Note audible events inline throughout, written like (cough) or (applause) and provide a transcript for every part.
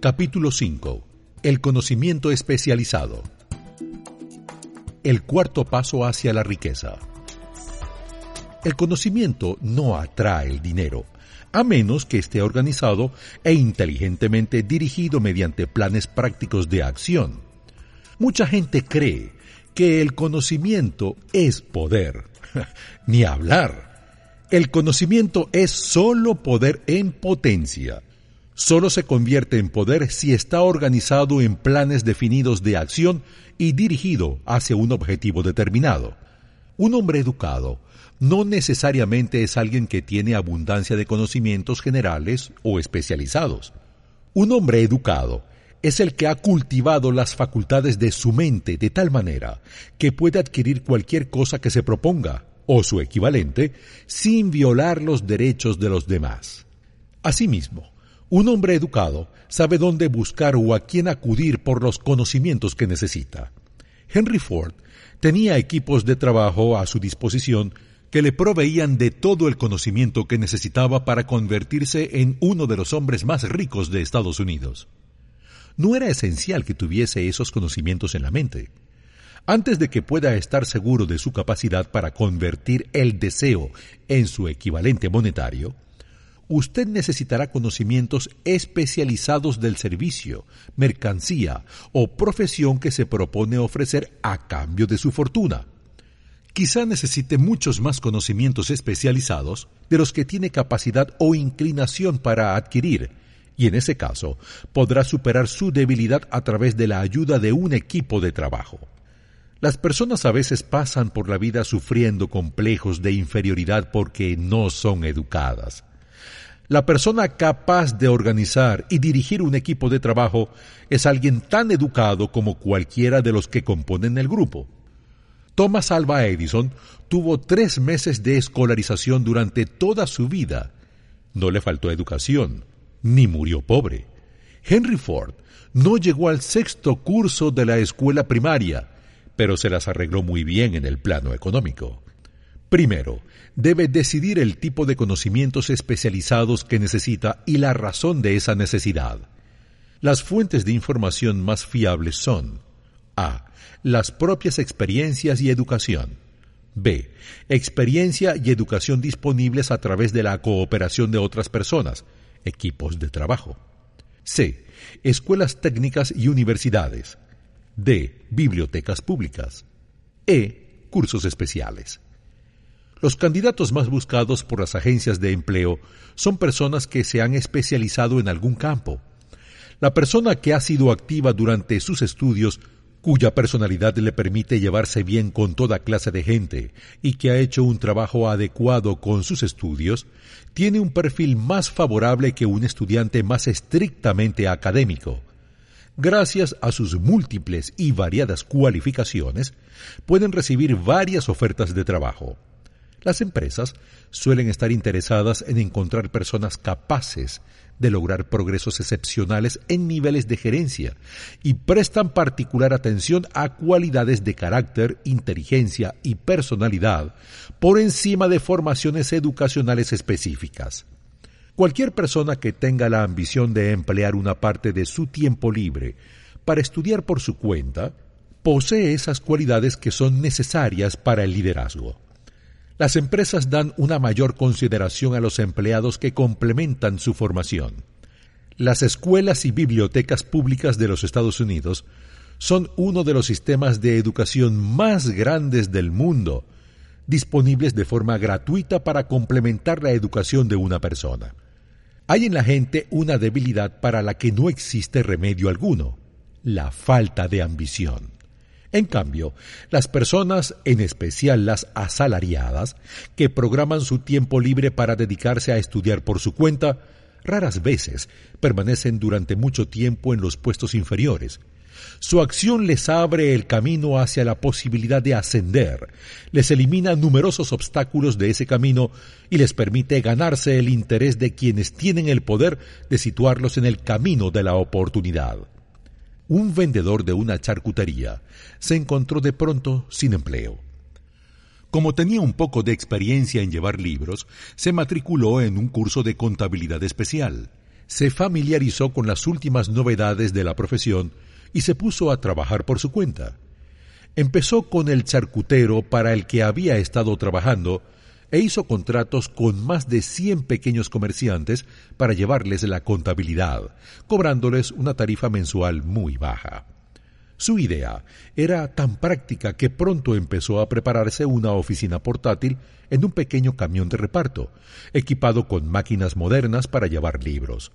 Capítulo 5. El conocimiento especializado. El cuarto paso hacia la riqueza. El conocimiento no atrae el dinero, a menos que esté organizado e inteligentemente dirigido mediante planes prácticos de acción. Mucha gente cree que el conocimiento es poder. (laughs) Ni hablar. El conocimiento es solo poder en potencia. Solo se convierte en poder si está organizado en planes definidos de acción y dirigido hacia un objetivo determinado. Un hombre educado no necesariamente es alguien que tiene abundancia de conocimientos generales o especializados. Un hombre educado es el que ha cultivado las facultades de su mente de tal manera que puede adquirir cualquier cosa que se proponga, o su equivalente, sin violar los derechos de los demás. Asimismo, un hombre educado sabe dónde buscar o a quién acudir por los conocimientos que necesita. Henry Ford tenía equipos de trabajo a su disposición que le proveían de todo el conocimiento que necesitaba para convertirse en uno de los hombres más ricos de Estados Unidos. No era esencial que tuviese esos conocimientos en la mente. Antes de que pueda estar seguro de su capacidad para convertir el deseo en su equivalente monetario, usted necesitará conocimientos especializados del servicio, mercancía o profesión que se propone ofrecer a cambio de su fortuna. Quizá necesite muchos más conocimientos especializados de los que tiene capacidad o inclinación para adquirir, y en ese caso podrá superar su debilidad a través de la ayuda de un equipo de trabajo. Las personas a veces pasan por la vida sufriendo complejos de inferioridad porque no son educadas. La persona capaz de organizar y dirigir un equipo de trabajo es alguien tan educado como cualquiera de los que componen el grupo. Thomas Alva Edison tuvo tres meses de escolarización durante toda su vida. No le faltó educación, ni murió pobre. Henry Ford no llegó al sexto curso de la escuela primaria, pero se las arregló muy bien en el plano económico. Primero, debe decidir el tipo de conocimientos especializados que necesita y la razón de esa necesidad. Las fuentes de información más fiables son A las propias experiencias y educación. B. Experiencia y educación disponibles a través de la cooperación de otras personas, equipos de trabajo. C. Escuelas técnicas y universidades. D. Bibliotecas públicas. E. Cursos especiales. Los candidatos más buscados por las agencias de empleo son personas que se han especializado en algún campo. La persona que ha sido activa durante sus estudios cuya personalidad le permite llevarse bien con toda clase de gente y que ha hecho un trabajo adecuado con sus estudios, tiene un perfil más favorable que un estudiante más estrictamente académico. Gracias a sus múltiples y variadas cualificaciones, pueden recibir varias ofertas de trabajo. Las empresas suelen estar interesadas en encontrar personas capaces de lograr progresos excepcionales en niveles de gerencia y prestan particular atención a cualidades de carácter, inteligencia y personalidad por encima de formaciones educacionales específicas. Cualquier persona que tenga la ambición de emplear una parte de su tiempo libre para estudiar por su cuenta, posee esas cualidades que son necesarias para el liderazgo. Las empresas dan una mayor consideración a los empleados que complementan su formación. Las escuelas y bibliotecas públicas de los Estados Unidos son uno de los sistemas de educación más grandes del mundo, disponibles de forma gratuita para complementar la educación de una persona. Hay en la gente una debilidad para la que no existe remedio alguno, la falta de ambición. En cambio, las personas, en especial las asalariadas, que programan su tiempo libre para dedicarse a estudiar por su cuenta, raras veces permanecen durante mucho tiempo en los puestos inferiores. Su acción les abre el camino hacia la posibilidad de ascender, les elimina numerosos obstáculos de ese camino y les permite ganarse el interés de quienes tienen el poder de situarlos en el camino de la oportunidad un vendedor de una charcutería se encontró de pronto sin empleo. Como tenía un poco de experiencia en llevar libros, se matriculó en un curso de contabilidad especial. se familiarizó con las últimas novedades de la profesión y se puso a trabajar por su cuenta. Empezó con el charcutero para el que había estado trabajando e hizo contratos con más de 100 pequeños comerciantes para llevarles la contabilidad, cobrándoles una tarifa mensual muy baja. Su idea era tan práctica que pronto empezó a prepararse una oficina portátil en un pequeño camión de reparto, equipado con máquinas modernas para llevar libros.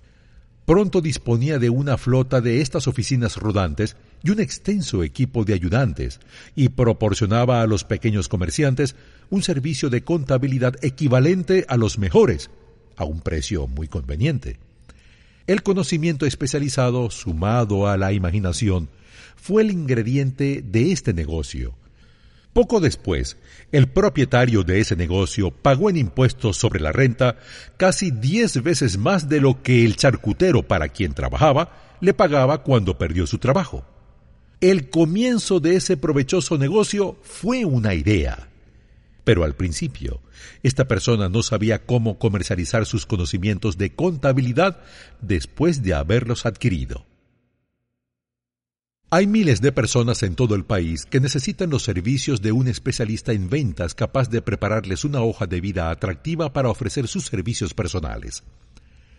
Pronto disponía de una flota de estas oficinas rodantes y un extenso equipo de ayudantes, y proporcionaba a los pequeños comerciantes un servicio de contabilidad equivalente a los mejores, a un precio muy conveniente. El conocimiento especializado, sumado a la imaginación, fue el ingrediente de este negocio. Poco después, el propietario de ese negocio pagó en impuestos sobre la renta casi diez veces más de lo que el charcutero para quien trabajaba le pagaba cuando perdió su trabajo. El comienzo de ese provechoso negocio fue una idea. Pero al principio, esta persona no sabía cómo comercializar sus conocimientos de contabilidad después de haberlos adquirido. Hay miles de personas en todo el país que necesitan los servicios de un especialista en ventas capaz de prepararles una hoja de vida atractiva para ofrecer sus servicios personales.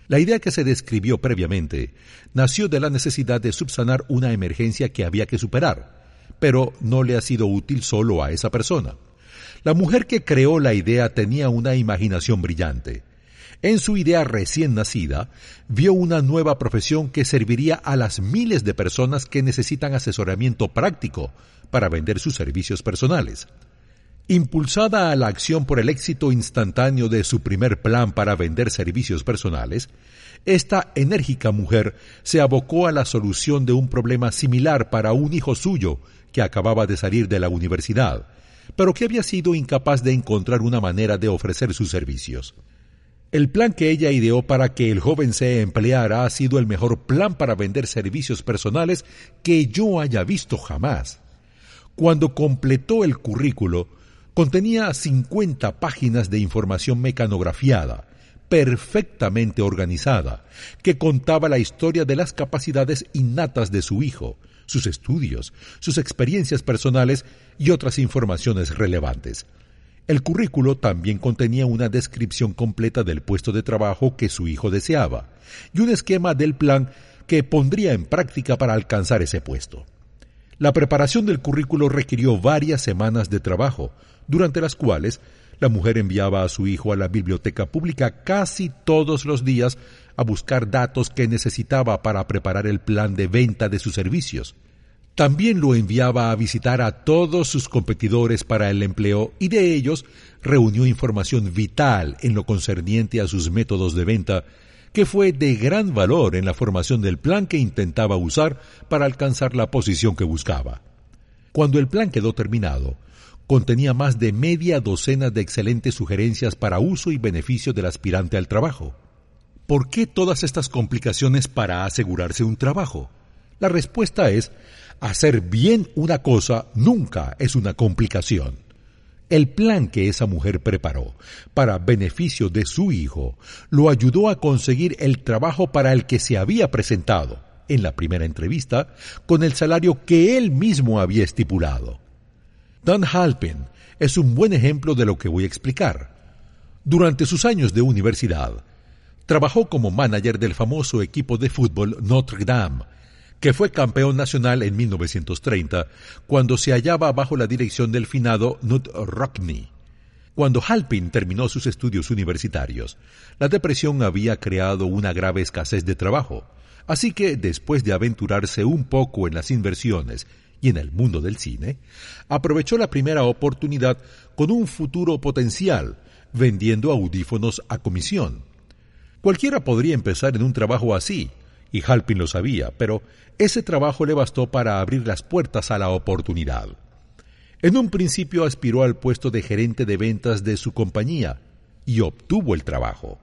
La idea que se describió previamente nació de la necesidad de subsanar una emergencia que había que superar, pero no le ha sido útil solo a esa persona. La mujer que creó la idea tenía una imaginación brillante en su idea recién nacida, vio una nueva profesión que serviría a las miles de personas que necesitan asesoramiento práctico para vender sus servicios personales. Impulsada a la acción por el éxito instantáneo de su primer plan para vender servicios personales, esta enérgica mujer se abocó a la solución de un problema similar para un hijo suyo que acababa de salir de la universidad, pero que había sido incapaz de encontrar una manera de ofrecer sus servicios. El plan que ella ideó para que el joven se empleara ha sido el mejor plan para vender servicios personales que yo haya visto jamás. Cuando completó el currículo, contenía 50 páginas de información mecanografiada, perfectamente organizada, que contaba la historia de las capacidades innatas de su hijo, sus estudios, sus experiencias personales y otras informaciones relevantes. El currículo también contenía una descripción completa del puesto de trabajo que su hijo deseaba y un esquema del plan que pondría en práctica para alcanzar ese puesto. La preparación del currículo requirió varias semanas de trabajo, durante las cuales la mujer enviaba a su hijo a la biblioteca pública casi todos los días a buscar datos que necesitaba para preparar el plan de venta de sus servicios. También lo enviaba a visitar a todos sus competidores para el empleo y de ellos reunió información vital en lo concerniente a sus métodos de venta, que fue de gran valor en la formación del plan que intentaba usar para alcanzar la posición que buscaba. Cuando el plan quedó terminado, contenía más de media docena de excelentes sugerencias para uso y beneficio del aspirante al trabajo. ¿Por qué todas estas complicaciones para asegurarse un trabajo? La respuesta es Hacer bien una cosa nunca es una complicación. El plan que esa mujer preparó para beneficio de su hijo lo ayudó a conseguir el trabajo para el que se había presentado en la primera entrevista con el salario que él mismo había estipulado. Dan Halpin es un buen ejemplo de lo que voy a explicar. Durante sus años de universidad, trabajó como manager del famoso equipo de fútbol Notre Dame que fue campeón nacional en 1930, cuando se hallaba bajo la dirección del finado Knut Rockne. Cuando Halpin terminó sus estudios universitarios, la depresión había creado una grave escasez de trabajo, así que después de aventurarse un poco en las inversiones y en el mundo del cine, aprovechó la primera oportunidad con un futuro potencial, vendiendo audífonos a comisión. Cualquiera podría empezar en un trabajo así, y Halpin lo sabía, pero ese trabajo le bastó para abrir las puertas a la oportunidad. En un principio aspiró al puesto de gerente de ventas de su compañía y obtuvo el trabajo.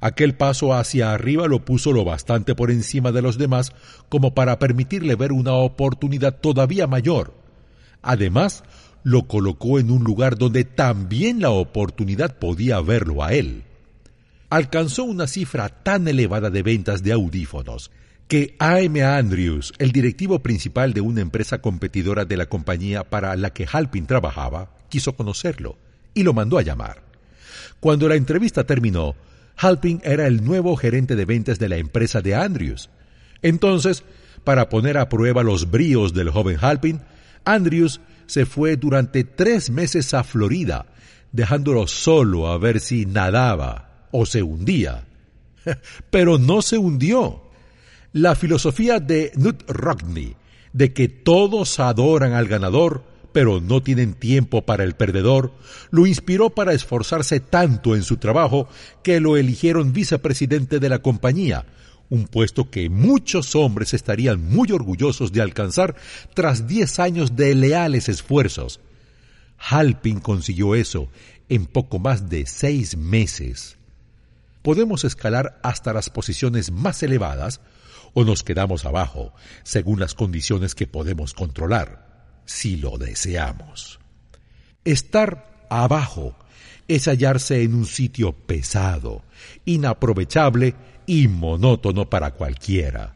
Aquel paso hacia arriba lo puso lo bastante por encima de los demás como para permitirle ver una oportunidad todavía mayor. Además, lo colocó en un lugar donde también la oportunidad podía verlo a él. Alcanzó una cifra tan elevada de ventas de audífonos que A.M. Andrews, el directivo principal de una empresa competidora de la compañía para la que Halpin trabajaba, quiso conocerlo y lo mandó a llamar. Cuando la entrevista terminó, Halpin era el nuevo gerente de ventas de la empresa de Andrews. Entonces, para poner a prueba los bríos del joven Halpin, Andrews se fue durante tres meses a Florida, dejándolo solo a ver si nadaba o se hundía. (laughs) Pero no se hundió. La filosofía de Knut Rockney, de que todos adoran al ganador, pero no tienen tiempo para el perdedor, lo inspiró para esforzarse tanto en su trabajo que lo eligieron vicepresidente de la compañía, un puesto que muchos hombres estarían muy orgullosos de alcanzar tras diez años de leales esfuerzos. Halpin consiguió eso en poco más de seis meses. Podemos escalar hasta las posiciones más elevadas o nos quedamos abajo, según las condiciones que podemos controlar, si lo deseamos. Estar abajo es hallarse en un sitio pesado, inaprovechable y monótono para cualquiera.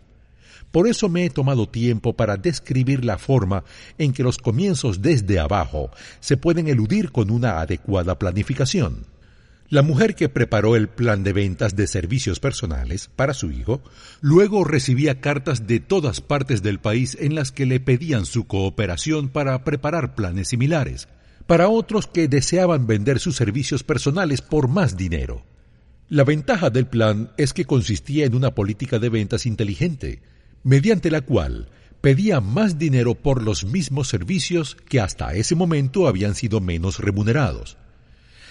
Por eso me he tomado tiempo para describir la forma en que los comienzos desde abajo se pueden eludir con una adecuada planificación. La mujer que preparó el plan de ventas de servicios personales para su hijo, luego recibía cartas de todas partes del país en las que le pedían su cooperación para preparar planes similares, para otros que deseaban vender sus servicios personales por más dinero. La ventaja del plan es que consistía en una política de ventas inteligente, mediante la cual pedía más dinero por los mismos servicios que hasta ese momento habían sido menos remunerados.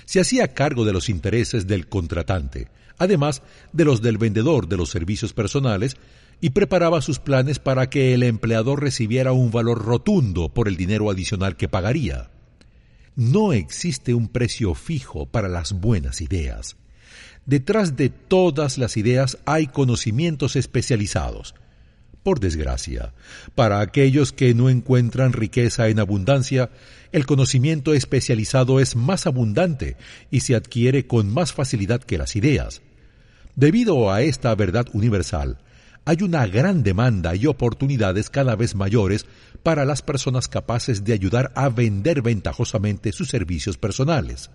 Se hacía cargo de los intereses del contratante, además de los del vendedor de los servicios personales, y preparaba sus planes para que el empleador recibiera un valor rotundo por el dinero adicional que pagaría. No existe un precio fijo para las buenas ideas. Detrás de todas las ideas hay conocimientos especializados. Por desgracia, para aquellos que no encuentran riqueza en abundancia, el conocimiento especializado es más abundante y se adquiere con más facilidad que las ideas. Debido a esta verdad universal, hay una gran demanda y oportunidades cada vez mayores para las personas capaces de ayudar a vender ventajosamente sus servicios personales.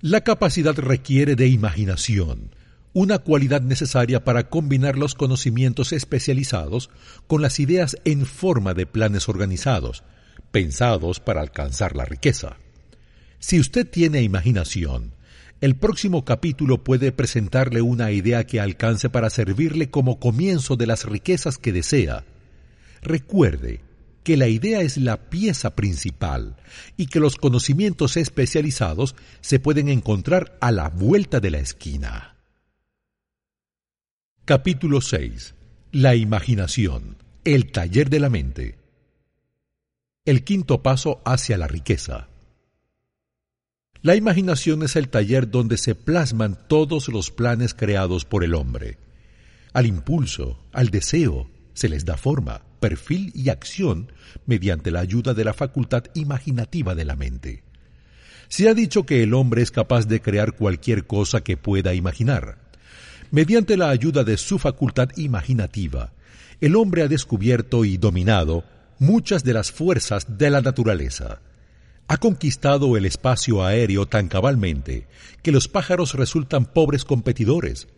La capacidad requiere de imaginación, una cualidad necesaria para combinar los conocimientos especializados con las ideas en forma de planes organizados, pensados para alcanzar la riqueza. Si usted tiene imaginación, el próximo capítulo puede presentarle una idea que alcance para servirle como comienzo de las riquezas que desea. Recuerde, que la idea es la pieza principal y que los conocimientos especializados se pueden encontrar a la vuelta de la esquina. Capítulo 6. La imaginación, el taller de la mente. El quinto paso hacia la riqueza. La imaginación es el taller donde se plasman todos los planes creados por el hombre. Al impulso, al deseo, se les da forma perfil y acción mediante la ayuda de la facultad imaginativa de la mente. Se ha dicho que el hombre es capaz de crear cualquier cosa que pueda imaginar. Mediante la ayuda de su facultad imaginativa, el hombre ha descubierto y dominado muchas de las fuerzas de la naturaleza. Ha conquistado el espacio aéreo tan cabalmente que los pájaros resultan pobres competidores,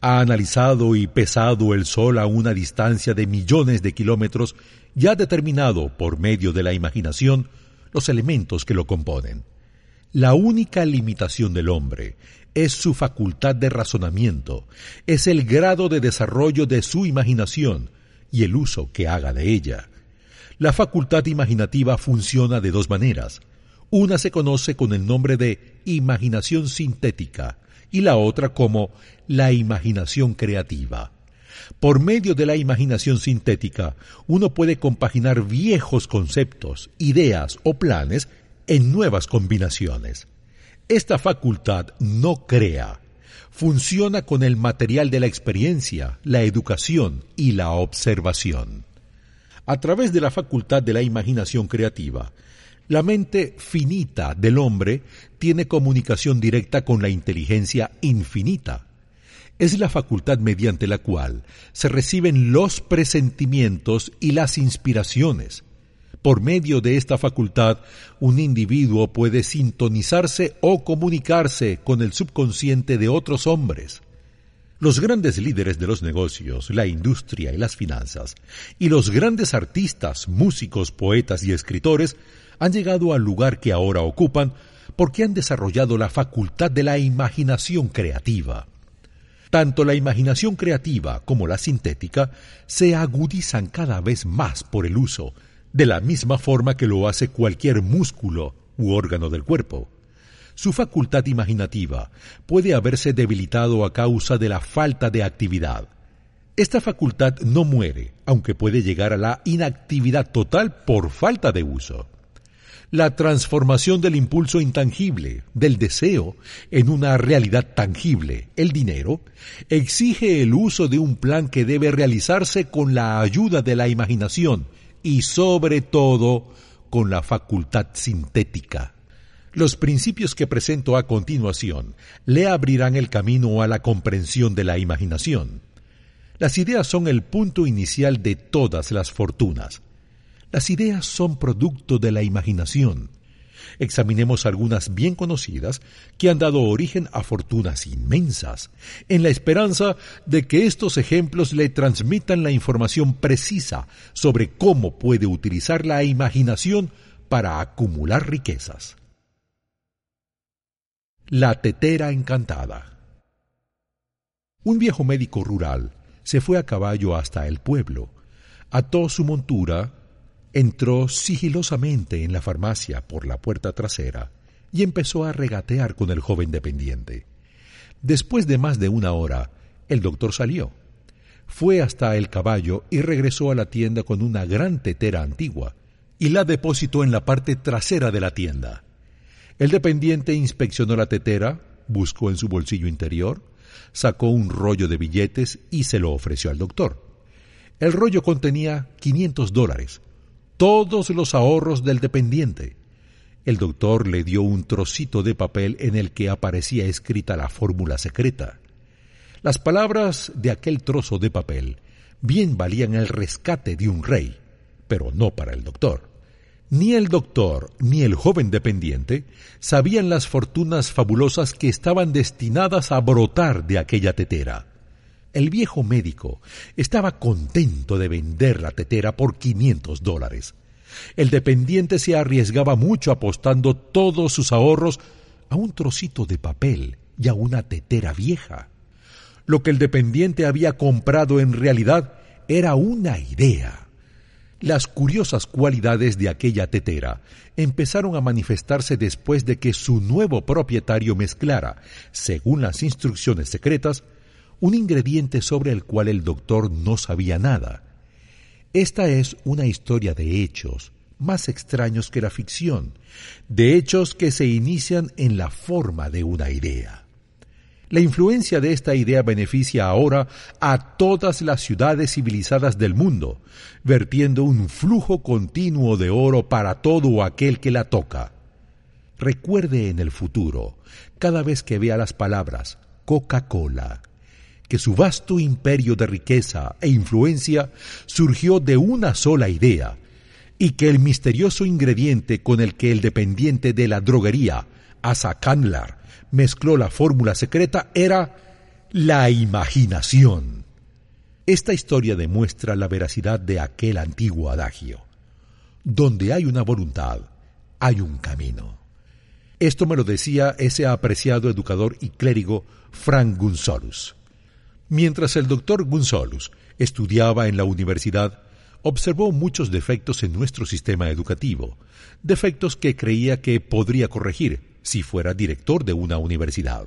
ha analizado y pesado el Sol a una distancia de millones de kilómetros y ha determinado, por medio de la imaginación, los elementos que lo componen. La única limitación del hombre es su facultad de razonamiento, es el grado de desarrollo de su imaginación y el uso que haga de ella. La facultad imaginativa funciona de dos maneras. Una se conoce con el nombre de imaginación sintética, y la otra como la imaginación creativa. Por medio de la imaginación sintética, uno puede compaginar viejos conceptos, ideas o planes en nuevas combinaciones. Esta facultad no crea, funciona con el material de la experiencia, la educación y la observación. A través de la facultad de la imaginación creativa, la mente finita del hombre tiene comunicación directa con la inteligencia infinita. es la facultad mediante la cual se reciben los presentimientos y las inspiraciones. Por medio de esta facultad, un individuo puede sintonizarse o comunicarse con el subconsciente de otros hombres. Los grandes líderes de los negocios, la industria y las finanzas, y los grandes artistas, músicos, poetas y escritores han llegado al lugar que ahora ocupan porque han desarrollado la facultad de la imaginación creativa. Tanto la imaginación creativa como la sintética se agudizan cada vez más por el uso, de la misma forma que lo hace cualquier músculo u órgano del cuerpo su facultad imaginativa puede haberse debilitado a causa de la falta de actividad. Esta facultad no muere, aunque puede llegar a la inactividad total por falta de uso. La transformación del impulso intangible, del deseo, en una realidad tangible, el dinero, exige el uso de un plan que debe realizarse con la ayuda de la imaginación y sobre todo con la facultad sintética. Los principios que presento a continuación le abrirán el camino a la comprensión de la imaginación. Las ideas son el punto inicial de todas las fortunas. Las ideas son producto de la imaginación. Examinemos algunas bien conocidas que han dado origen a fortunas inmensas, en la esperanza de que estos ejemplos le transmitan la información precisa sobre cómo puede utilizar la imaginación para acumular riquezas. La tetera encantada. Un viejo médico rural se fue a caballo hasta el pueblo, ató su montura, entró sigilosamente en la farmacia por la puerta trasera y empezó a regatear con el joven dependiente. Después de más de una hora, el doctor salió. Fue hasta el caballo y regresó a la tienda con una gran tetera antigua y la depositó en la parte trasera de la tienda. El dependiente inspeccionó la tetera, buscó en su bolsillo interior, sacó un rollo de billetes y se lo ofreció al doctor. El rollo contenía 500 dólares, todos los ahorros del dependiente. El doctor le dio un trocito de papel en el que aparecía escrita la fórmula secreta. Las palabras de aquel trozo de papel bien valían el rescate de un rey, pero no para el doctor. Ni el doctor ni el joven dependiente sabían las fortunas fabulosas que estaban destinadas a brotar de aquella tetera. El viejo médico estaba contento de vender la tetera por quinientos dólares. El dependiente se arriesgaba mucho apostando todos sus ahorros a un trocito de papel y a una tetera vieja. Lo que el dependiente había comprado en realidad era una idea las curiosas cualidades de aquella tetera empezaron a manifestarse después de que su nuevo propietario mezclara, según las instrucciones secretas, un ingrediente sobre el cual el doctor no sabía nada. Esta es una historia de hechos, más extraños que la ficción, de hechos que se inician en la forma de una idea. La influencia de esta idea beneficia ahora a todas las ciudades civilizadas del mundo, vertiendo un flujo continuo de oro para todo aquel que la toca. Recuerde en el futuro, cada vez que vea las palabras Coca-Cola, que su vasto imperio de riqueza e influencia surgió de una sola idea, y que el misterioso ingrediente con el que el dependiente de la droguería, Asa Candler, mezcló la fórmula secreta era la imaginación. Esta historia demuestra la veracidad de aquel antiguo adagio. Donde hay una voluntad, hay un camino. Esto me lo decía ese apreciado educador y clérigo Frank Gunsolus. Mientras el doctor Gunsolus estudiaba en la universidad, observó muchos defectos en nuestro sistema educativo, defectos que creía que podría corregir si fuera director de una universidad.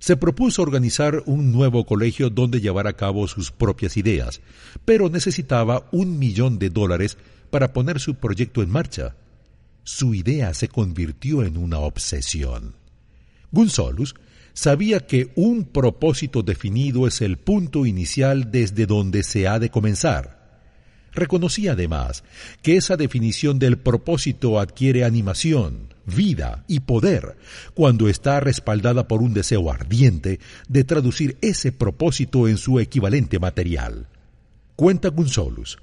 Se propuso organizar un nuevo colegio donde llevar a cabo sus propias ideas, pero necesitaba un millón de dólares para poner su proyecto en marcha. Su idea se convirtió en una obsesión. Gunsolus sabía que un propósito definido es el punto inicial desde donde se ha de comenzar. Reconocía además que esa definición del propósito adquiere animación, vida y poder cuando está respaldada por un deseo ardiente de traducir ese propósito en su equivalente material. Cuenta Gunsolus.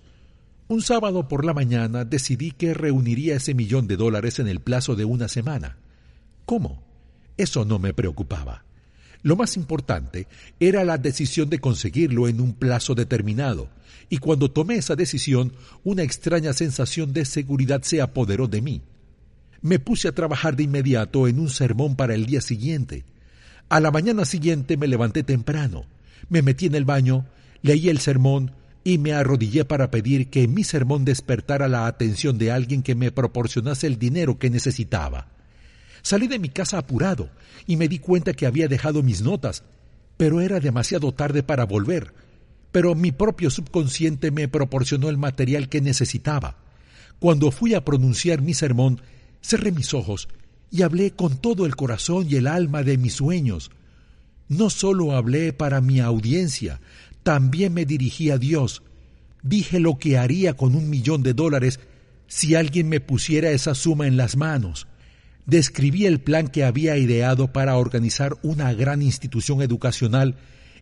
Un sábado por la mañana decidí que reuniría ese millón de dólares en el plazo de una semana. ¿Cómo? Eso no me preocupaba. Lo más importante era la decisión de conseguirlo en un plazo determinado, y cuando tomé esa decisión, una extraña sensación de seguridad se apoderó de mí. Me puse a trabajar de inmediato en un sermón para el día siguiente. A la mañana siguiente me levanté temprano, me metí en el baño, leí el sermón y me arrodillé para pedir que mi sermón despertara la atención de alguien que me proporcionase el dinero que necesitaba. Salí de mi casa apurado y me di cuenta que había dejado mis notas, pero era demasiado tarde para volver. Pero mi propio subconsciente me proporcionó el material que necesitaba. Cuando fui a pronunciar mi sermón, cerré mis ojos y hablé con todo el corazón y el alma de mis sueños. No solo hablé para mi audiencia, también me dirigí a Dios. Dije lo que haría con un millón de dólares si alguien me pusiera esa suma en las manos describí el plan que había ideado para organizar una gran institución educacional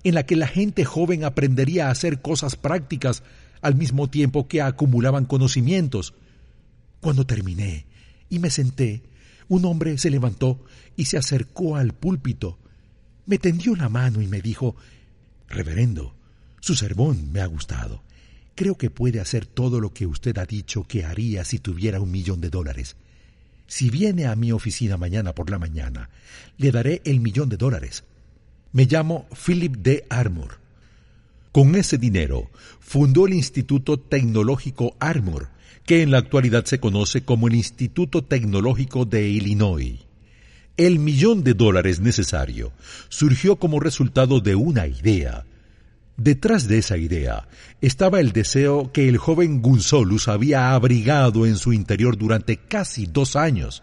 en la que la gente joven aprendería a hacer cosas prácticas al mismo tiempo que acumulaban conocimientos. Cuando terminé y me senté, un hombre se levantó y se acercó al púlpito. Me tendió la mano y me dijo, Reverendo, su sermón me ha gustado. Creo que puede hacer todo lo que usted ha dicho que haría si tuviera un millón de dólares. Si viene a mi oficina mañana por la mañana, le daré el millón de dólares. Me llamo Philip D. Armour. Con ese dinero fundó el Instituto Tecnológico Armour, que en la actualidad se conoce como el Instituto Tecnológico de Illinois. El millón de dólares necesario surgió como resultado de una idea Detrás de esa idea estaba el deseo que el joven Gunsolus había abrigado en su interior durante casi dos años.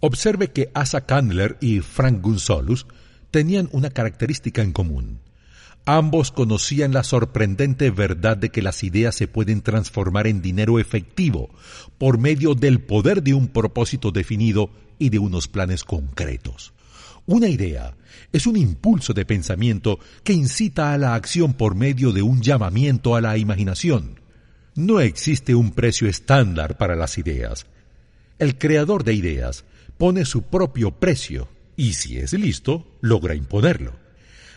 Observe que Asa Candler y Frank Gunsolus tenían una característica en común. Ambos conocían la sorprendente verdad de que las ideas se pueden transformar en dinero efectivo por medio del poder de un propósito definido y de unos planes concretos. Una idea es un impulso de pensamiento que incita a la acción por medio de un llamamiento a la imaginación. No existe un precio estándar para las ideas. El creador de ideas pone su propio precio y si es listo, logra imponerlo.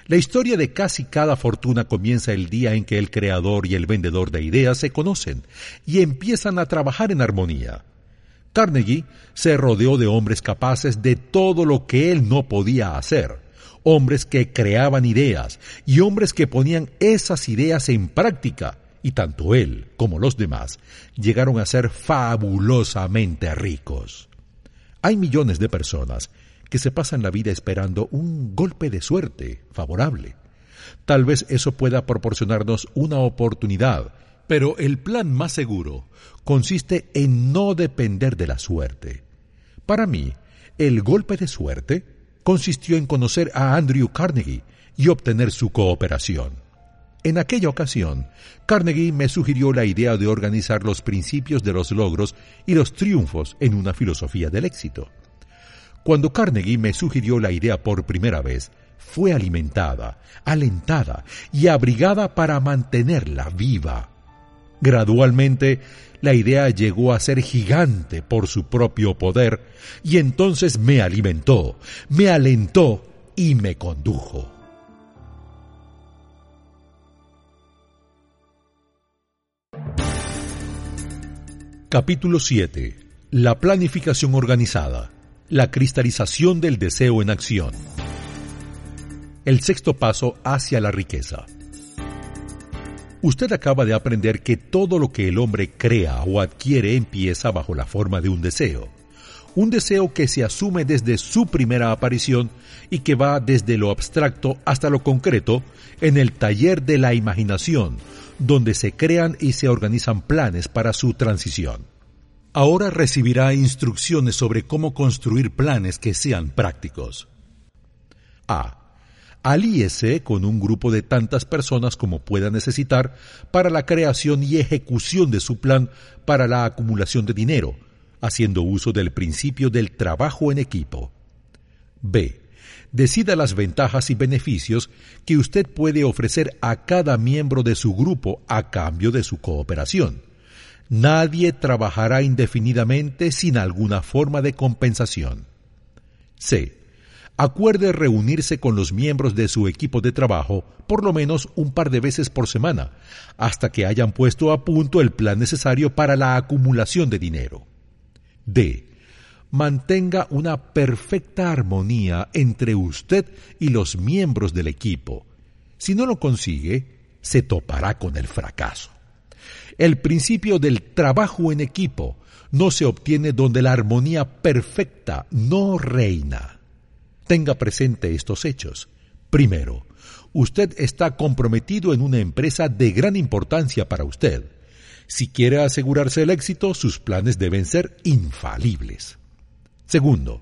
La historia de casi cada fortuna comienza el día en que el creador y el vendedor de ideas se conocen y empiezan a trabajar en armonía. Carnegie se rodeó de hombres capaces de todo lo que él no podía hacer, hombres que creaban ideas y hombres que ponían esas ideas en práctica, y tanto él como los demás llegaron a ser fabulosamente ricos. Hay millones de personas que se pasan la vida esperando un golpe de suerte favorable. Tal vez eso pueda proporcionarnos una oportunidad pero el plan más seguro consiste en no depender de la suerte. Para mí, el golpe de suerte consistió en conocer a Andrew Carnegie y obtener su cooperación. En aquella ocasión, Carnegie me sugirió la idea de organizar los principios de los logros y los triunfos en una filosofía del éxito. Cuando Carnegie me sugirió la idea por primera vez, fue alimentada, alentada y abrigada para mantenerla viva. Gradualmente, la idea llegó a ser gigante por su propio poder y entonces me alimentó, me alentó y me condujo. Capítulo 7. La planificación organizada. La cristalización del deseo en acción. El sexto paso hacia la riqueza. Usted acaba de aprender que todo lo que el hombre crea o adquiere empieza bajo la forma de un deseo. Un deseo que se asume desde su primera aparición y que va desde lo abstracto hasta lo concreto en el taller de la imaginación, donde se crean y se organizan planes para su transición. Ahora recibirá instrucciones sobre cómo construir planes que sean prácticos. A alíese con un grupo de tantas personas como pueda necesitar para la creación y ejecución de su plan para la acumulación de dinero, haciendo uso del principio del trabajo en equipo. B. Decida las ventajas y beneficios que usted puede ofrecer a cada miembro de su grupo a cambio de su cooperación. Nadie trabajará indefinidamente sin alguna forma de compensación. C. Acuerde reunirse con los miembros de su equipo de trabajo por lo menos un par de veces por semana, hasta que hayan puesto a punto el plan necesario para la acumulación de dinero. D. Mantenga una perfecta armonía entre usted y los miembros del equipo. Si no lo consigue, se topará con el fracaso. El principio del trabajo en equipo no se obtiene donde la armonía perfecta no reina. Tenga presente estos hechos. Primero, usted está comprometido en una empresa de gran importancia para usted. Si quiere asegurarse el éxito, sus planes deben ser infalibles. Segundo,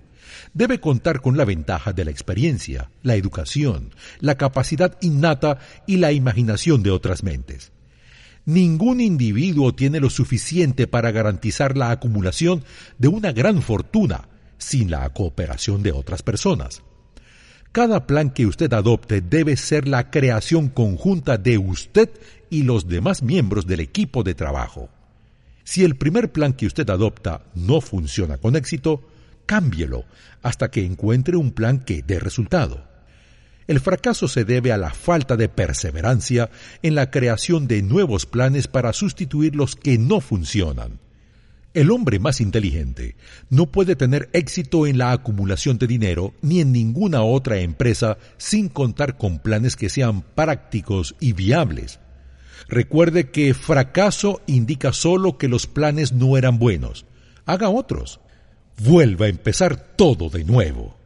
debe contar con la ventaja de la experiencia, la educación, la capacidad innata y la imaginación de otras mentes. Ningún individuo tiene lo suficiente para garantizar la acumulación de una gran fortuna sin la cooperación de otras personas. Cada plan que usted adopte debe ser la creación conjunta de usted y los demás miembros del equipo de trabajo. Si el primer plan que usted adopta no funciona con éxito, cámbielo hasta que encuentre un plan que dé resultado. El fracaso se debe a la falta de perseverancia en la creación de nuevos planes para sustituir los que no funcionan. El hombre más inteligente no puede tener éxito en la acumulación de dinero ni en ninguna otra empresa sin contar con planes que sean prácticos y viables. Recuerde que fracaso indica solo que los planes no eran buenos. Haga otros. Vuelva a empezar todo de nuevo.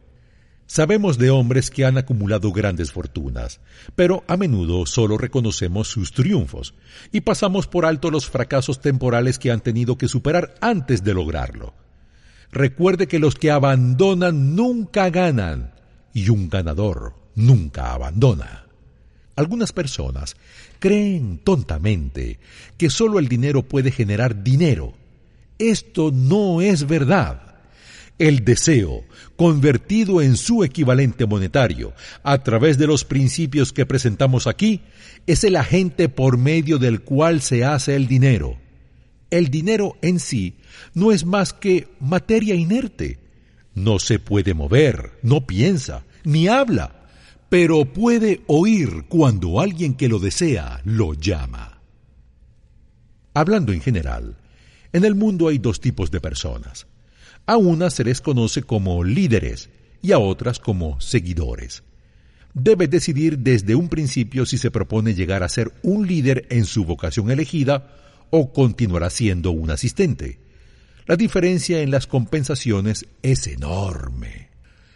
Sabemos de hombres que han acumulado grandes fortunas, pero a menudo solo reconocemos sus triunfos y pasamos por alto los fracasos temporales que han tenido que superar antes de lograrlo. Recuerde que los que abandonan nunca ganan y un ganador nunca abandona. Algunas personas creen tontamente que solo el dinero puede generar dinero. Esto no es verdad. El deseo, convertido en su equivalente monetario a través de los principios que presentamos aquí, es el agente por medio del cual se hace el dinero. El dinero en sí no es más que materia inerte. No se puede mover, no piensa, ni habla, pero puede oír cuando alguien que lo desea lo llama. Hablando en general, en el mundo hay dos tipos de personas a unas se les conoce como líderes y a otras como seguidores. Debe decidir desde un principio si se propone llegar a ser un líder en su vocación elegida o continuará siendo un asistente. La diferencia en las compensaciones es enorme.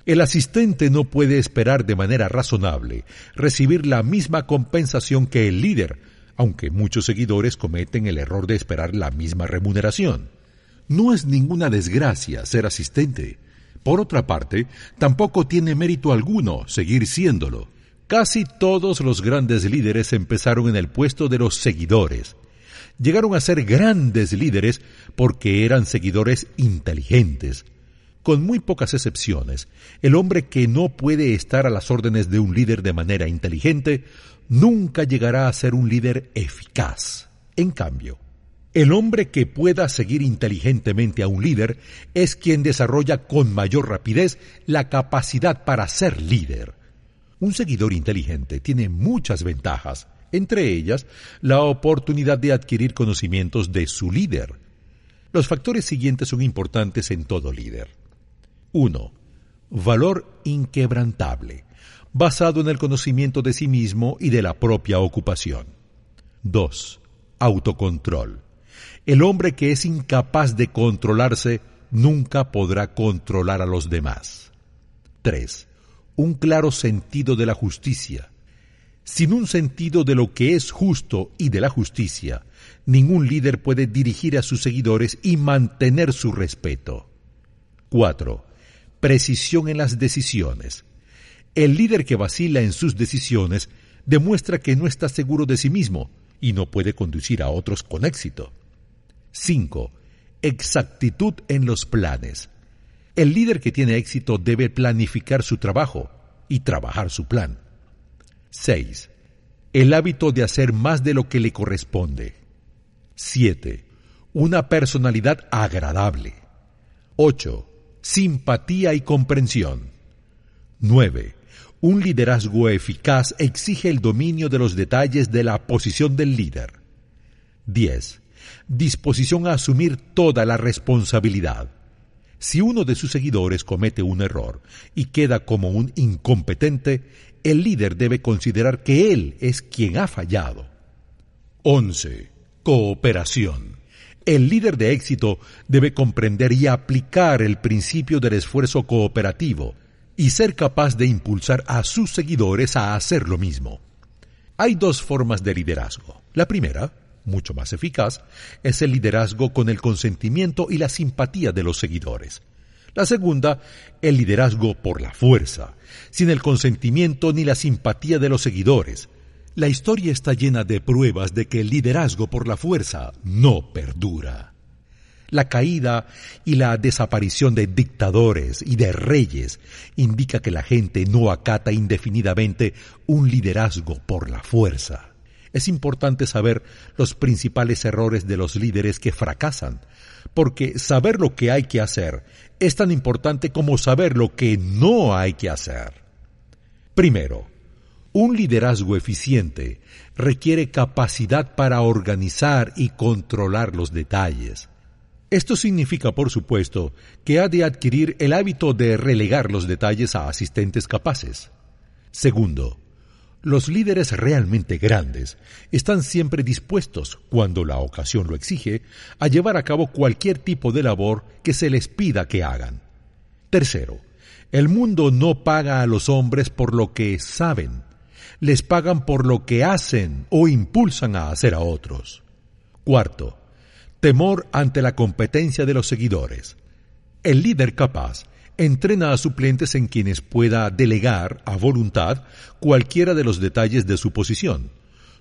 El asistente no puede esperar de manera razonable recibir la misma compensación que el líder, aunque muchos seguidores cometen el error de esperar la misma remuneración. No es ninguna desgracia ser asistente. Por otra parte, tampoco tiene mérito alguno seguir siéndolo. Casi todos los grandes líderes empezaron en el puesto de los seguidores. Llegaron a ser grandes líderes porque eran seguidores inteligentes. Con muy pocas excepciones, el hombre que no puede estar a las órdenes de un líder de manera inteligente nunca llegará a ser un líder eficaz. En cambio, el hombre que pueda seguir inteligentemente a un líder es quien desarrolla con mayor rapidez la capacidad para ser líder. Un seguidor inteligente tiene muchas ventajas, entre ellas la oportunidad de adquirir conocimientos de su líder. Los factores siguientes son importantes en todo líder. 1. Valor inquebrantable, basado en el conocimiento de sí mismo y de la propia ocupación. 2. Autocontrol el hombre que es incapaz de controlarse nunca podrá controlar a los demás. 3. Un claro sentido de la justicia. Sin un sentido de lo que es justo y de la justicia, ningún líder puede dirigir a sus seguidores y mantener su respeto. 4. Precisión en las decisiones. El líder que vacila en sus decisiones demuestra que no está seguro de sí mismo y no puede conducir a otros con éxito. 5. exactitud en los planes. El líder que tiene éxito debe planificar su trabajo y trabajar su plan. 6. El hábito de hacer más de lo que le corresponde. 7. Una personalidad agradable. 8. Simpatía y comprensión. 9. Un liderazgo eficaz exige el dominio de los detalles de la posición del líder. 10. Disposición a asumir toda la responsabilidad. Si uno de sus seguidores comete un error y queda como un incompetente, el líder debe considerar que él es quien ha fallado. 11. Cooperación. El líder de éxito debe comprender y aplicar el principio del esfuerzo cooperativo y ser capaz de impulsar a sus seguidores a hacer lo mismo. Hay dos formas de liderazgo. La primera, mucho más eficaz, es el liderazgo con el consentimiento y la simpatía de los seguidores. La segunda, el liderazgo por la fuerza, sin el consentimiento ni la simpatía de los seguidores. La historia está llena de pruebas de que el liderazgo por la fuerza no perdura. La caída y la desaparición de dictadores y de reyes indica que la gente no acata indefinidamente un liderazgo por la fuerza es importante saber los principales errores de los líderes que fracasan, porque saber lo que hay que hacer es tan importante como saber lo que no hay que hacer. Primero, un liderazgo eficiente requiere capacidad para organizar y controlar los detalles. Esto significa, por supuesto, que ha de adquirir el hábito de relegar los detalles a asistentes capaces. Segundo, los líderes realmente grandes están siempre dispuestos, cuando la ocasión lo exige, a llevar a cabo cualquier tipo de labor que se les pida que hagan. Tercero, el mundo no paga a los hombres por lo que saben, les pagan por lo que hacen o impulsan a hacer a otros. Cuarto, temor ante la competencia de los seguidores. El líder capaz entrena a suplentes en quienes pueda delegar a voluntad cualquiera de los detalles de su posición.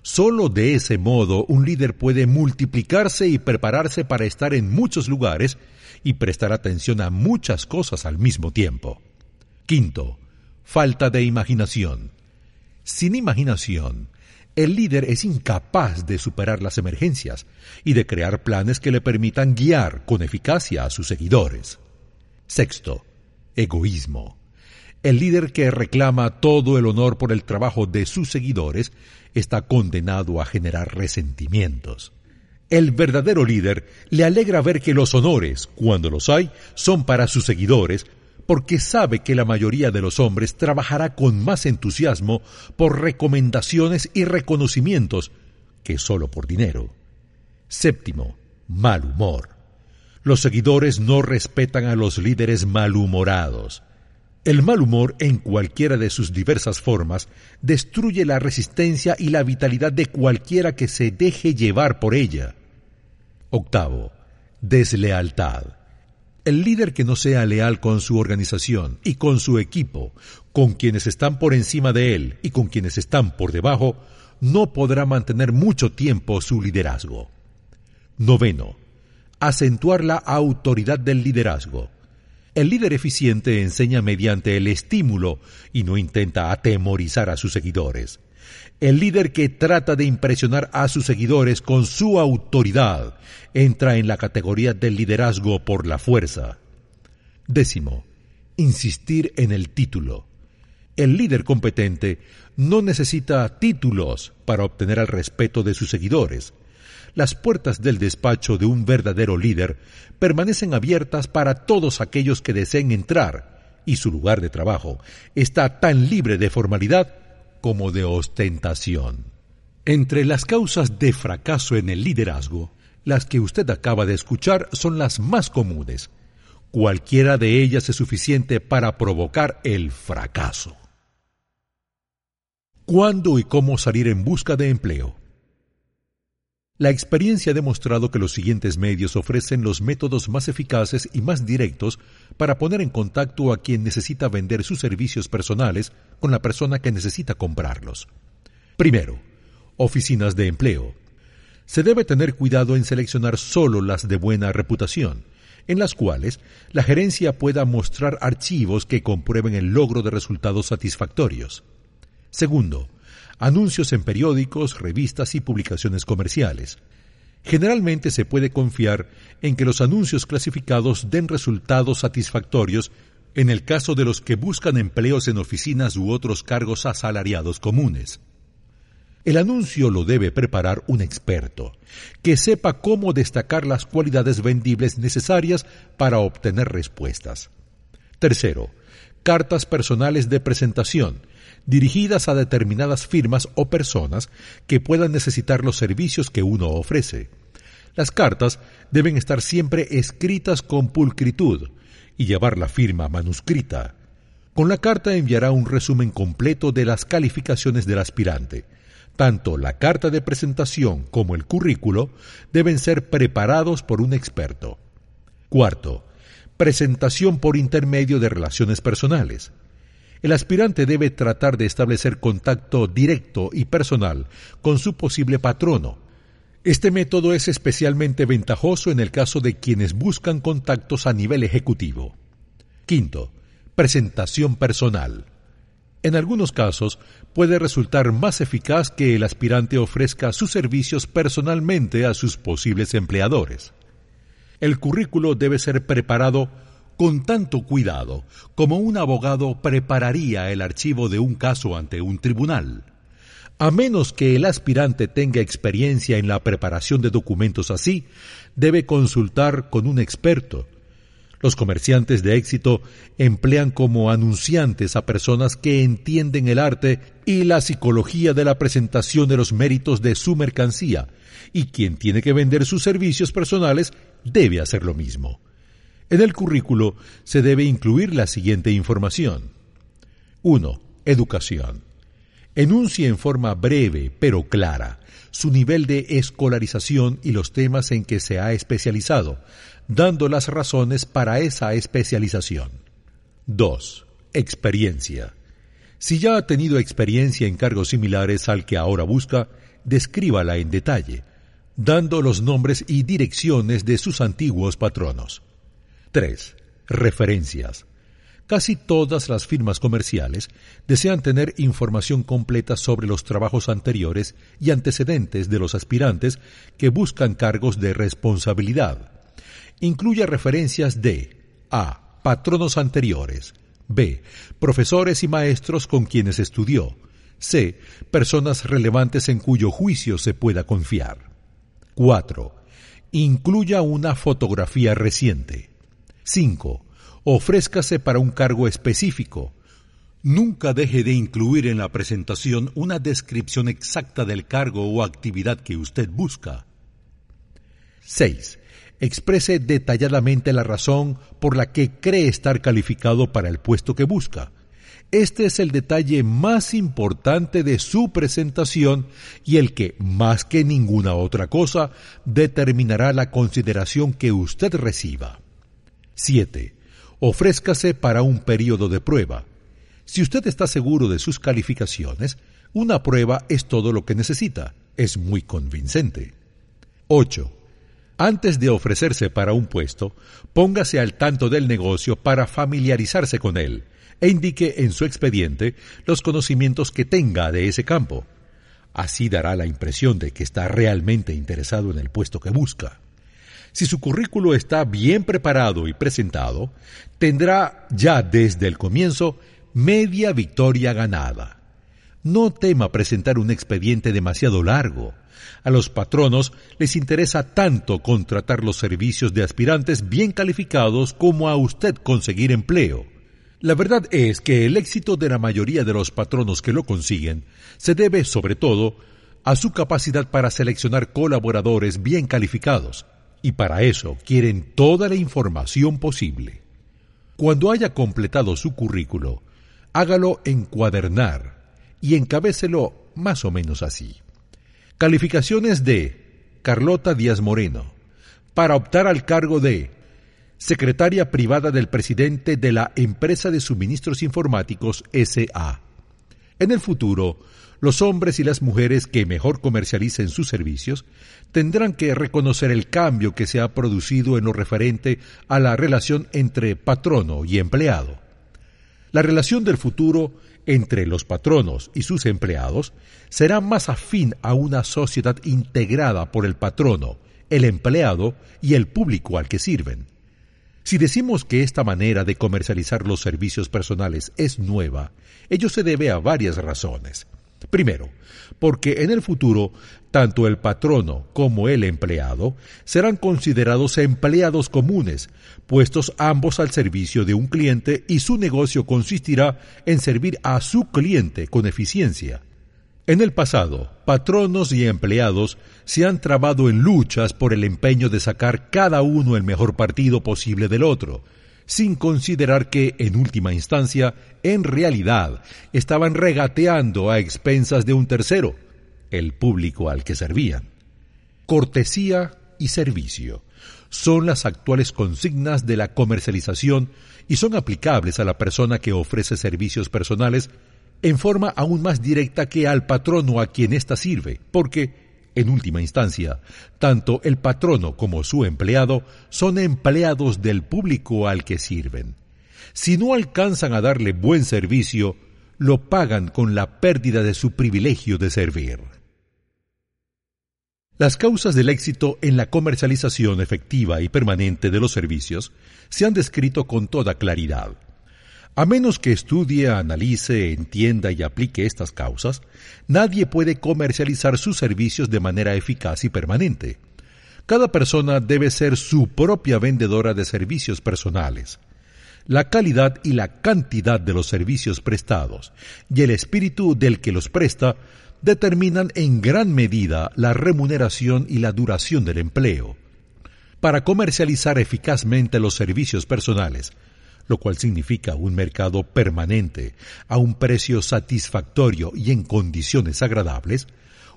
Solo de ese modo un líder puede multiplicarse y prepararse para estar en muchos lugares y prestar atención a muchas cosas al mismo tiempo. Quinto, falta de imaginación. Sin imaginación, el líder es incapaz de superar las emergencias y de crear planes que le permitan guiar con eficacia a sus seguidores. Sexto, egoísmo. El líder que reclama todo el honor por el trabajo de sus seguidores está condenado a generar resentimientos. El verdadero líder le alegra ver que los honores, cuando los hay, son para sus seguidores, porque sabe que la mayoría de los hombres trabajará con más entusiasmo por recomendaciones y reconocimientos que solo por dinero. Séptimo, mal humor. Los seguidores no respetan a los líderes malhumorados. El mal humor, en cualquiera de sus diversas formas, destruye la resistencia y la vitalidad de cualquiera que se deje llevar por ella. Octavo, deslealtad. El líder que no sea leal con su organización y con su equipo, con quienes están por encima de él y con quienes están por debajo, no podrá mantener mucho tiempo su liderazgo. Noveno, acentuar la autoridad del liderazgo. El líder eficiente enseña mediante el estímulo y no intenta atemorizar a sus seguidores. El líder que trata de impresionar a sus seguidores con su autoridad entra en la categoría del liderazgo por la fuerza. Décimo, insistir en el título. El líder competente no necesita títulos para obtener el respeto de sus seguidores las puertas del despacho de un verdadero líder permanecen abiertas para todos aquellos que deseen entrar, y su lugar de trabajo está tan libre de formalidad como de ostentación. Entre las causas de fracaso en el liderazgo, las que usted acaba de escuchar son las más comunes. Cualquiera de ellas es suficiente para provocar el fracaso. ¿Cuándo y cómo salir en busca de empleo? La experiencia ha demostrado que los siguientes medios ofrecen los métodos más eficaces y más directos para poner en contacto a quien necesita vender sus servicios personales con la persona que necesita comprarlos. Primero, oficinas de empleo. Se debe tener cuidado en seleccionar solo las de buena reputación, en las cuales la gerencia pueda mostrar archivos que comprueben el logro de resultados satisfactorios. Segundo, anuncios en periódicos, revistas y publicaciones comerciales. Generalmente se puede confiar en que los anuncios clasificados den resultados satisfactorios en el caso de los que buscan empleos en oficinas u otros cargos asalariados comunes. El anuncio lo debe preparar un experto, que sepa cómo destacar las cualidades vendibles necesarias para obtener respuestas. Tercero, cartas personales de presentación, dirigidas a determinadas firmas o personas que puedan necesitar los servicios que uno ofrece. Las cartas deben estar siempre escritas con pulcritud y llevar la firma manuscrita. Con la carta enviará un resumen completo de las calificaciones del aspirante, tanto la carta de presentación como el currículo deben ser preparados por un experto. Cuarto, presentación por intermedio de relaciones personales. El aspirante debe tratar de establecer contacto directo y personal con su posible patrono. Este método es especialmente ventajoso en el caso de quienes buscan contactos a nivel ejecutivo. Quinto, presentación personal. En algunos casos puede resultar más eficaz que el aspirante ofrezca sus servicios personalmente a sus posibles empleadores. El currículo debe ser preparado con tanto cuidado como un abogado prepararía el archivo de un caso ante un tribunal. A menos que el aspirante tenga experiencia en la preparación de documentos así, debe consultar con un experto, los comerciantes de éxito emplean como anunciantes a personas que entienden el arte y la psicología de la presentación de los méritos de su mercancía, y quien tiene que vender sus servicios personales debe hacer lo mismo. En el currículo se debe incluir la siguiente información. 1. Educación. Enuncie en forma breve pero clara su nivel de escolarización y los temas en que se ha especializado, dando las razones para esa especialización. 2. Experiencia. Si ya ha tenido experiencia en cargos similares al que ahora busca, descríbala en detalle, dando los nombres y direcciones de sus antiguos patronos. 3. Referencias. Casi todas las firmas comerciales desean tener información completa sobre los trabajos anteriores y antecedentes de los aspirantes que buscan cargos de responsabilidad incluye referencias de A. Patronos anteriores. B. Profesores y maestros con quienes estudió. C. Personas relevantes en cuyo juicio se pueda confiar. 4. Incluya una fotografía reciente. 5. Ofrézcase para un cargo específico. Nunca deje de incluir en la presentación una descripción exacta del cargo o actividad que usted busca. 6 exprese detalladamente la razón por la que cree estar calificado para el puesto que busca. Este es el detalle más importante de su presentación y el que, más que ninguna otra cosa, determinará la consideración que usted reciba. 7. Ofrézcase para un periodo de prueba. Si usted está seguro de sus calificaciones, una prueba es todo lo que necesita. Es muy convincente. 8. Antes de ofrecerse para un puesto, póngase al tanto del negocio para familiarizarse con él e indique en su expediente los conocimientos que tenga de ese campo. Así dará la impresión de que está realmente interesado en el puesto que busca. Si su currículo está bien preparado y presentado, tendrá ya desde el comienzo media victoria ganada. No tema presentar un expediente demasiado largo a los patronos les interesa tanto contratar los servicios de aspirantes bien calificados como a usted conseguir empleo. La verdad es que el éxito de la mayoría de los patronos que lo consiguen se debe sobre todo a su capacidad para seleccionar colaboradores bien calificados, y para eso quieren toda la información posible. Cuando haya completado su currículo, hágalo encuadernar y encabécelo más o menos así. Calificaciones de Carlota Díaz Moreno para optar al cargo de secretaria privada del presidente de la Empresa de Suministros Informáticos SA. En el futuro, los hombres y las mujeres que mejor comercialicen sus servicios tendrán que reconocer el cambio que se ha producido en lo referente a la relación entre patrono y empleado. La relación del futuro entre los patronos y sus empleados será más afín a una sociedad integrada por el patrono, el empleado y el público al que sirven. Si decimos que esta manera de comercializar los servicios personales es nueva, ello se debe a varias razones. Primero, porque en el futuro tanto el patrono como el empleado serán considerados empleados comunes, puestos ambos al servicio de un cliente y su negocio consistirá en servir a su cliente con eficiencia. En el pasado, patronos y empleados se han trabado en luchas por el empeño de sacar cada uno el mejor partido posible del otro, sin considerar que, en última instancia, en realidad estaban regateando a expensas de un tercero, el público al que servían. Cortesía y servicio son las actuales consignas de la comercialización y son aplicables a la persona que ofrece servicios personales en forma aún más directa que al patrono a quien ésta sirve, porque en última instancia, tanto el patrono como su empleado son empleados del público al que sirven. Si no alcanzan a darle buen servicio, lo pagan con la pérdida de su privilegio de servir. Las causas del éxito en la comercialización efectiva y permanente de los servicios se han descrito con toda claridad. A menos que estudie, analice, entienda y aplique estas causas, nadie puede comercializar sus servicios de manera eficaz y permanente. Cada persona debe ser su propia vendedora de servicios personales. La calidad y la cantidad de los servicios prestados y el espíritu del que los presta determinan en gran medida la remuneración y la duración del empleo. Para comercializar eficazmente los servicios personales, lo cual significa un mercado permanente a un precio satisfactorio y en condiciones agradables,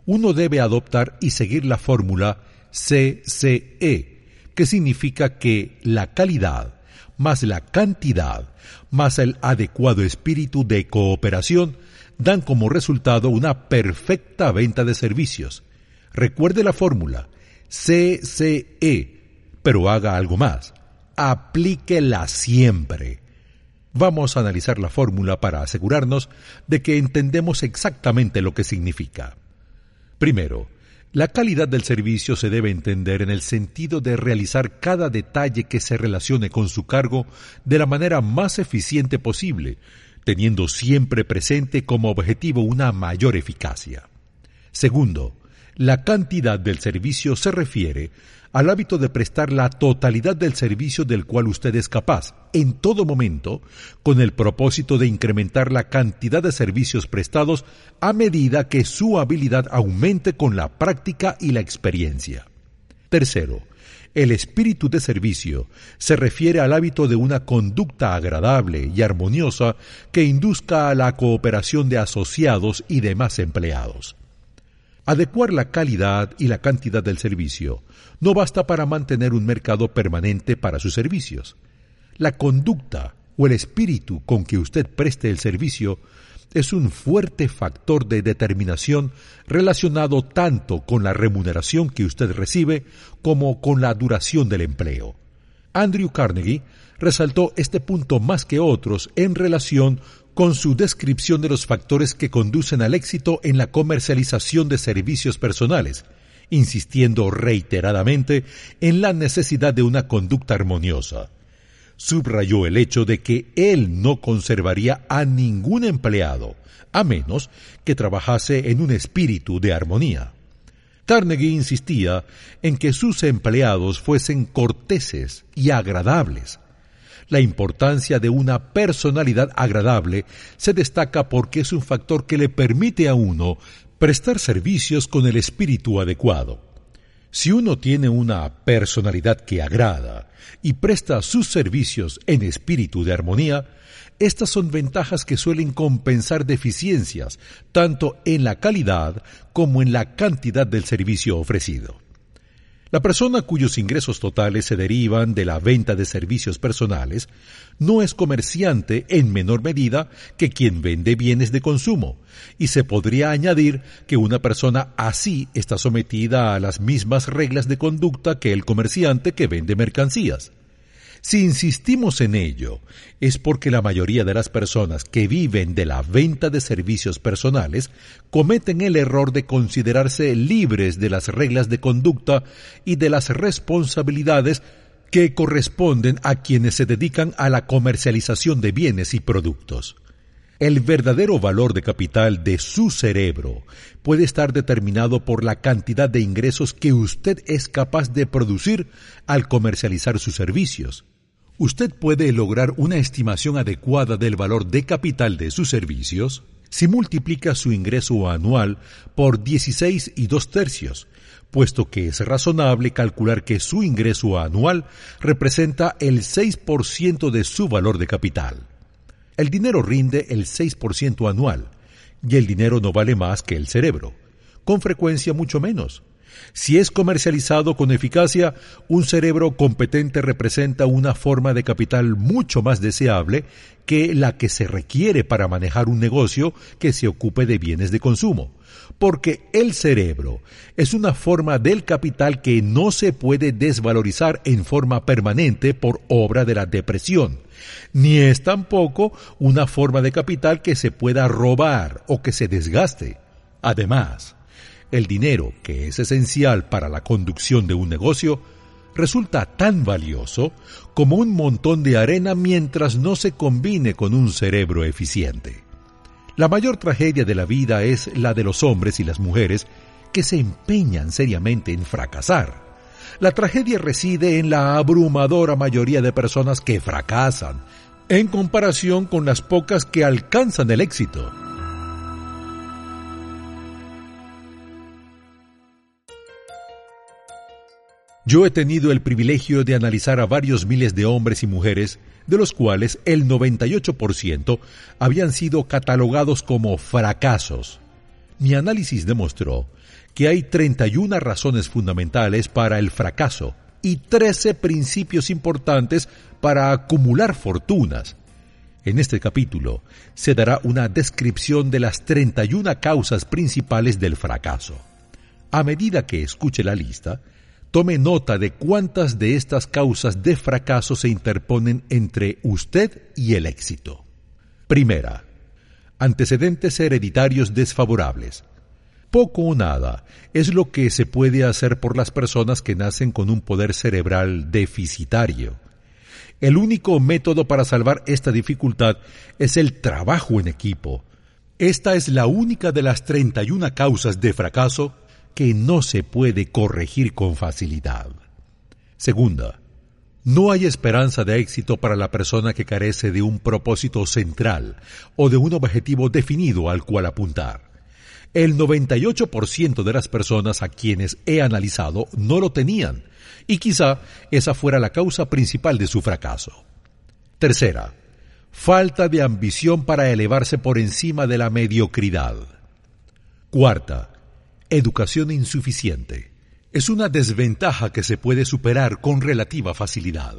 uno debe adoptar y seguir la fórmula CCE, que significa que la calidad más la cantidad más el adecuado espíritu de cooperación dan como resultado una perfecta venta de servicios. Recuerde la fórmula CCE, pero haga algo más aplíquela siempre. Vamos a analizar la fórmula para asegurarnos de que entendemos exactamente lo que significa. Primero, la calidad del servicio se debe entender en el sentido de realizar cada detalle que se relacione con su cargo de la manera más eficiente posible, teniendo siempre presente como objetivo una mayor eficacia. Segundo, la cantidad del servicio se refiere al hábito de prestar la totalidad del servicio del cual usted es capaz, en todo momento, con el propósito de incrementar la cantidad de servicios prestados a medida que su habilidad aumente con la práctica y la experiencia. Tercero, el espíritu de servicio se refiere al hábito de una conducta agradable y armoniosa que induzca a la cooperación de asociados y demás empleados. Adecuar la calidad y la cantidad del servicio no basta para mantener un mercado permanente para sus servicios. La conducta o el espíritu con que usted preste el servicio es un fuerte factor de determinación relacionado tanto con la remuneración que usted recibe como con la duración del empleo. Andrew Carnegie resaltó este punto más que otros en relación con su descripción de los factores que conducen al éxito en la comercialización de servicios personales, insistiendo reiteradamente en la necesidad de una conducta armoniosa. Subrayó el hecho de que él no conservaría a ningún empleado, a menos que trabajase en un espíritu de armonía. Carnegie insistía en que sus empleados fuesen corteses y agradables, la importancia de una personalidad agradable se destaca porque es un factor que le permite a uno prestar servicios con el espíritu adecuado. Si uno tiene una personalidad que agrada y presta sus servicios en espíritu de armonía, estas son ventajas que suelen compensar deficiencias tanto en la calidad como en la cantidad del servicio ofrecido. La persona cuyos ingresos totales se derivan de la venta de servicios personales no es comerciante en menor medida que quien vende bienes de consumo, y se podría añadir que una persona así está sometida a las mismas reglas de conducta que el comerciante que vende mercancías. Si insistimos en ello, es porque la mayoría de las personas que viven de la venta de servicios personales cometen el error de considerarse libres de las reglas de conducta y de las responsabilidades que corresponden a quienes se dedican a la comercialización de bienes y productos. El verdadero valor de capital de su cerebro puede estar determinado por la cantidad de ingresos que usted es capaz de producir al comercializar sus servicios. Usted puede lograr una estimación adecuada del valor de capital de sus servicios si multiplica su ingreso anual por 16 y dos tercios, puesto que es razonable calcular que su ingreso anual representa el 6% de su valor de capital. El dinero rinde el 6% anual, y el dinero no vale más que el cerebro, con frecuencia mucho menos. Si es comercializado con eficacia, un cerebro competente representa una forma de capital mucho más deseable que la que se requiere para manejar un negocio que se ocupe de bienes de consumo. Porque el cerebro es una forma del capital que no se puede desvalorizar en forma permanente por obra de la depresión ni es tampoco una forma de capital que se pueda robar o que se desgaste. Además, el dinero, que es esencial para la conducción de un negocio, resulta tan valioso como un montón de arena mientras no se combine con un cerebro eficiente. La mayor tragedia de la vida es la de los hombres y las mujeres que se empeñan seriamente en fracasar la tragedia reside en la abrumadora mayoría de personas que fracasan, en comparación con las pocas que alcanzan el éxito. Yo he tenido el privilegio de analizar a varios miles de hombres y mujeres, de los cuales el 98% habían sido catalogados como fracasos. Mi análisis demostró que hay 31 razones fundamentales para el fracaso y 13 principios importantes para acumular fortunas. En este capítulo se dará una descripción de las 31 causas principales del fracaso. A medida que escuche la lista, tome nota de cuántas de estas causas de fracaso se interponen entre usted y el éxito. Primera, antecedentes hereditarios desfavorables. Poco o nada es lo que se puede hacer por las personas que nacen con un poder cerebral deficitario. El único método para salvar esta dificultad es el trabajo en equipo. Esta es la única de las 31 causas de fracaso que no se puede corregir con facilidad. Segunda, no hay esperanza de éxito para la persona que carece de un propósito central o de un objetivo definido al cual apuntar. El 98% de las personas a quienes he analizado no lo tenían, y quizá esa fuera la causa principal de su fracaso. Tercera, falta de ambición para elevarse por encima de la mediocridad. Cuarta, educación insuficiente. Es una desventaja que se puede superar con relativa facilidad.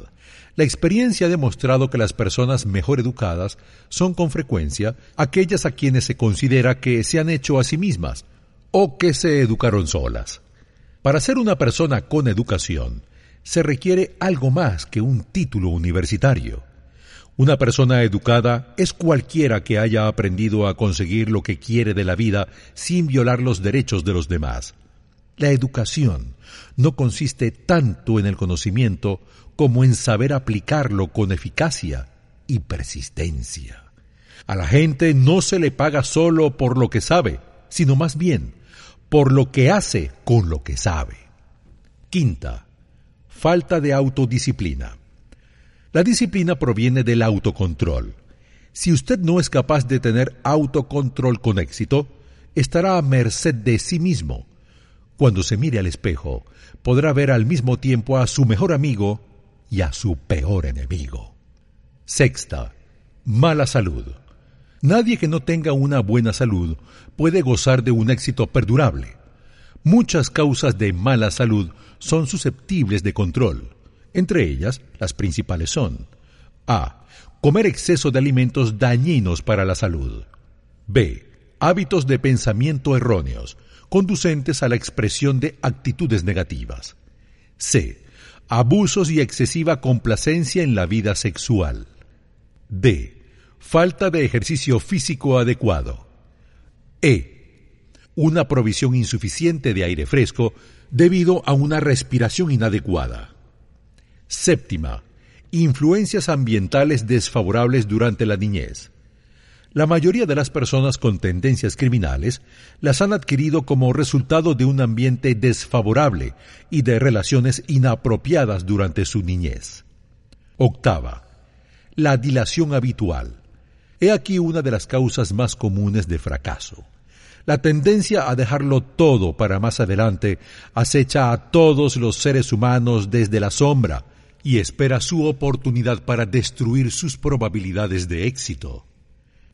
La experiencia ha demostrado que las personas mejor educadas son con frecuencia aquellas a quienes se considera que se han hecho a sí mismas o que se educaron solas. Para ser una persona con educación, se requiere algo más que un título universitario. Una persona educada es cualquiera que haya aprendido a conseguir lo que quiere de la vida sin violar los derechos de los demás. La educación no consiste tanto en el conocimiento como en saber aplicarlo con eficacia y persistencia. A la gente no se le paga solo por lo que sabe, sino más bien por lo que hace con lo que sabe. Quinta, falta de autodisciplina. La disciplina proviene del autocontrol. Si usted no es capaz de tener autocontrol con éxito, estará a merced de sí mismo. Cuando se mire al espejo, podrá ver al mismo tiempo a su mejor amigo y a su peor enemigo. Sexta, mala salud. Nadie que no tenga una buena salud puede gozar de un éxito perdurable. Muchas causas de mala salud son susceptibles de control. Entre ellas, las principales son A. Comer exceso de alimentos dañinos para la salud. B. Hábitos de pensamiento erróneos, conducentes a la expresión de actitudes negativas. C. Abusos y excesiva complacencia en la vida sexual. D. Falta de ejercicio físico adecuado. E una provisión insuficiente de aire fresco debido a una respiración inadecuada. Séptima, influencias ambientales desfavorables durante la niñez. La mayoría de las personas con tendencias criminales las han adquirido como resultado de un ambiente desfavorable y de relaciones inapropiadas durante su niñez. Octava, la dilación habitual. He aquí una de las causas más comunes de fracaso. La tendencia a dejarlo todo para más adelante acecha a todos los seres humanos desde la sombra y espera su oportunidad para destruir sus probabilidades de éxito.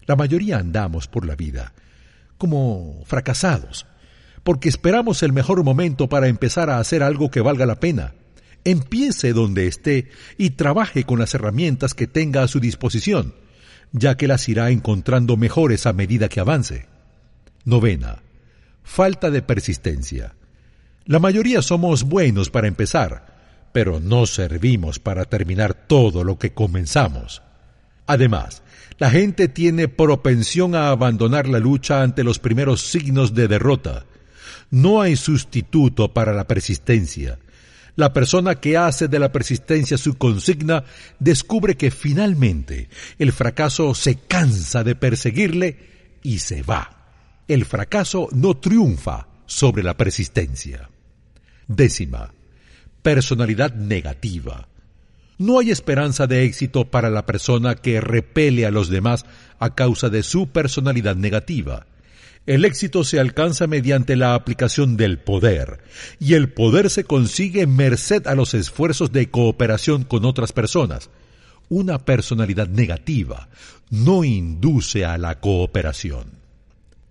La mayoría andamos por la vida como fracasados, porque esperamos el mejor momento para empezar a hacer algo que valga la pena. Empiece donde esté y trabaje con las herramientas que tenga a su disposición, ya que las irá encontrando mejores a medida que avance. Novena. Falta de persistencia. La mayoría somos buenos para empezar, pero no servimos para terminar todo lo que comenzamos. Además, la gente tiene propensión a abandonar la lucha ante los primeros signos de derrota. No hay sustituto para la persistencia. La persona que hace de la persistencia su consigna descubre que finalmente el fracaso se cansa de perseguirle y se va el fracaso no triunfa sobre la persistencia. Décima, personalidad negativa. No hay esperanza de éxito para la persona que repele a los demás a causa de su personalidad negativa. El éxito se alcanza mediante la aplicación del poder, y el poder se consigue merced a los esfuerzos de cooperación con otras personas. Una personalidad negativa no induce a la cooperación.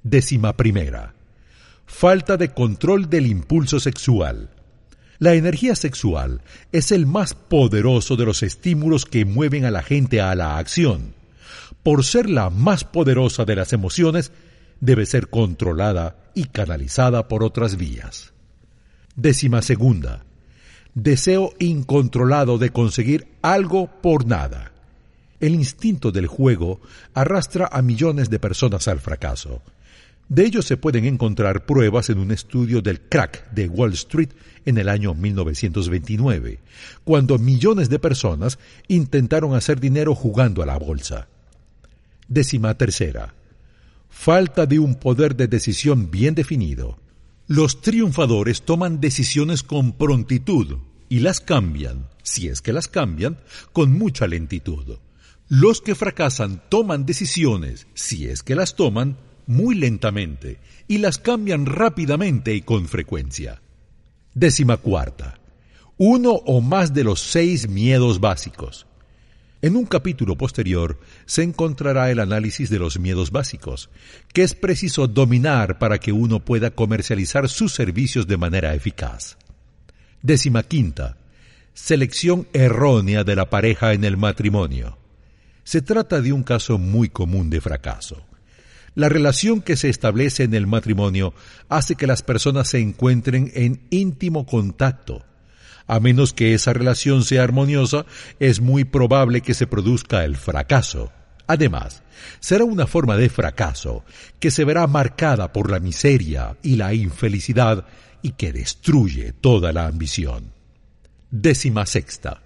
Décima primera. Falta de control del impulso sexual. La energía sexual es el más poderoso de los estímulos que mueven a la gente a la acción. Por ser la más poderosa de las emociones, debe ser controlada y canalizada por otras vías. Décima segunda. Deseo incontrolado de conseguir algo por nada. El instinto del juego arrastra a millones de personas al fracaso. De ello se pueden encontrar pruebas en un estudio del crack de Wall Street en el año 1929, cuando millones de personas intentaron hacer dinero jugando a la bolsa. Décima tercera. Falta de un poder de decisión bien definido. Los triunfadores toman decisiones con prontitud y las cambian, si es que las cambian, con mucha lentitud. Los que fracasan toman decisiones, si es que las toman, muy lentamente y las cambian rápidamente y con frecuencia. Décima cuarta. Uno o más de los seis miedos básicos. En un capítulo posterior se encontrará el análisis de los miedos básicos, que es preciso dominar para que uno pueda comercializar sus servicios de manera eficaz. Décima quinta. Selección errónea de la pareja en el matrimonio. Se trata de un caso muy común de fracaso. La relación que se establece en el matrimonio hace que las personas se encuentren en íntimo contacto. A menos que esa relación sea armoniosa, es muy probable que se produzca el fracaso. Además, será una forma de fracaso que se verá marcada por la miseria y la infelicidad y que destruye toda la ambición. Décima sexta.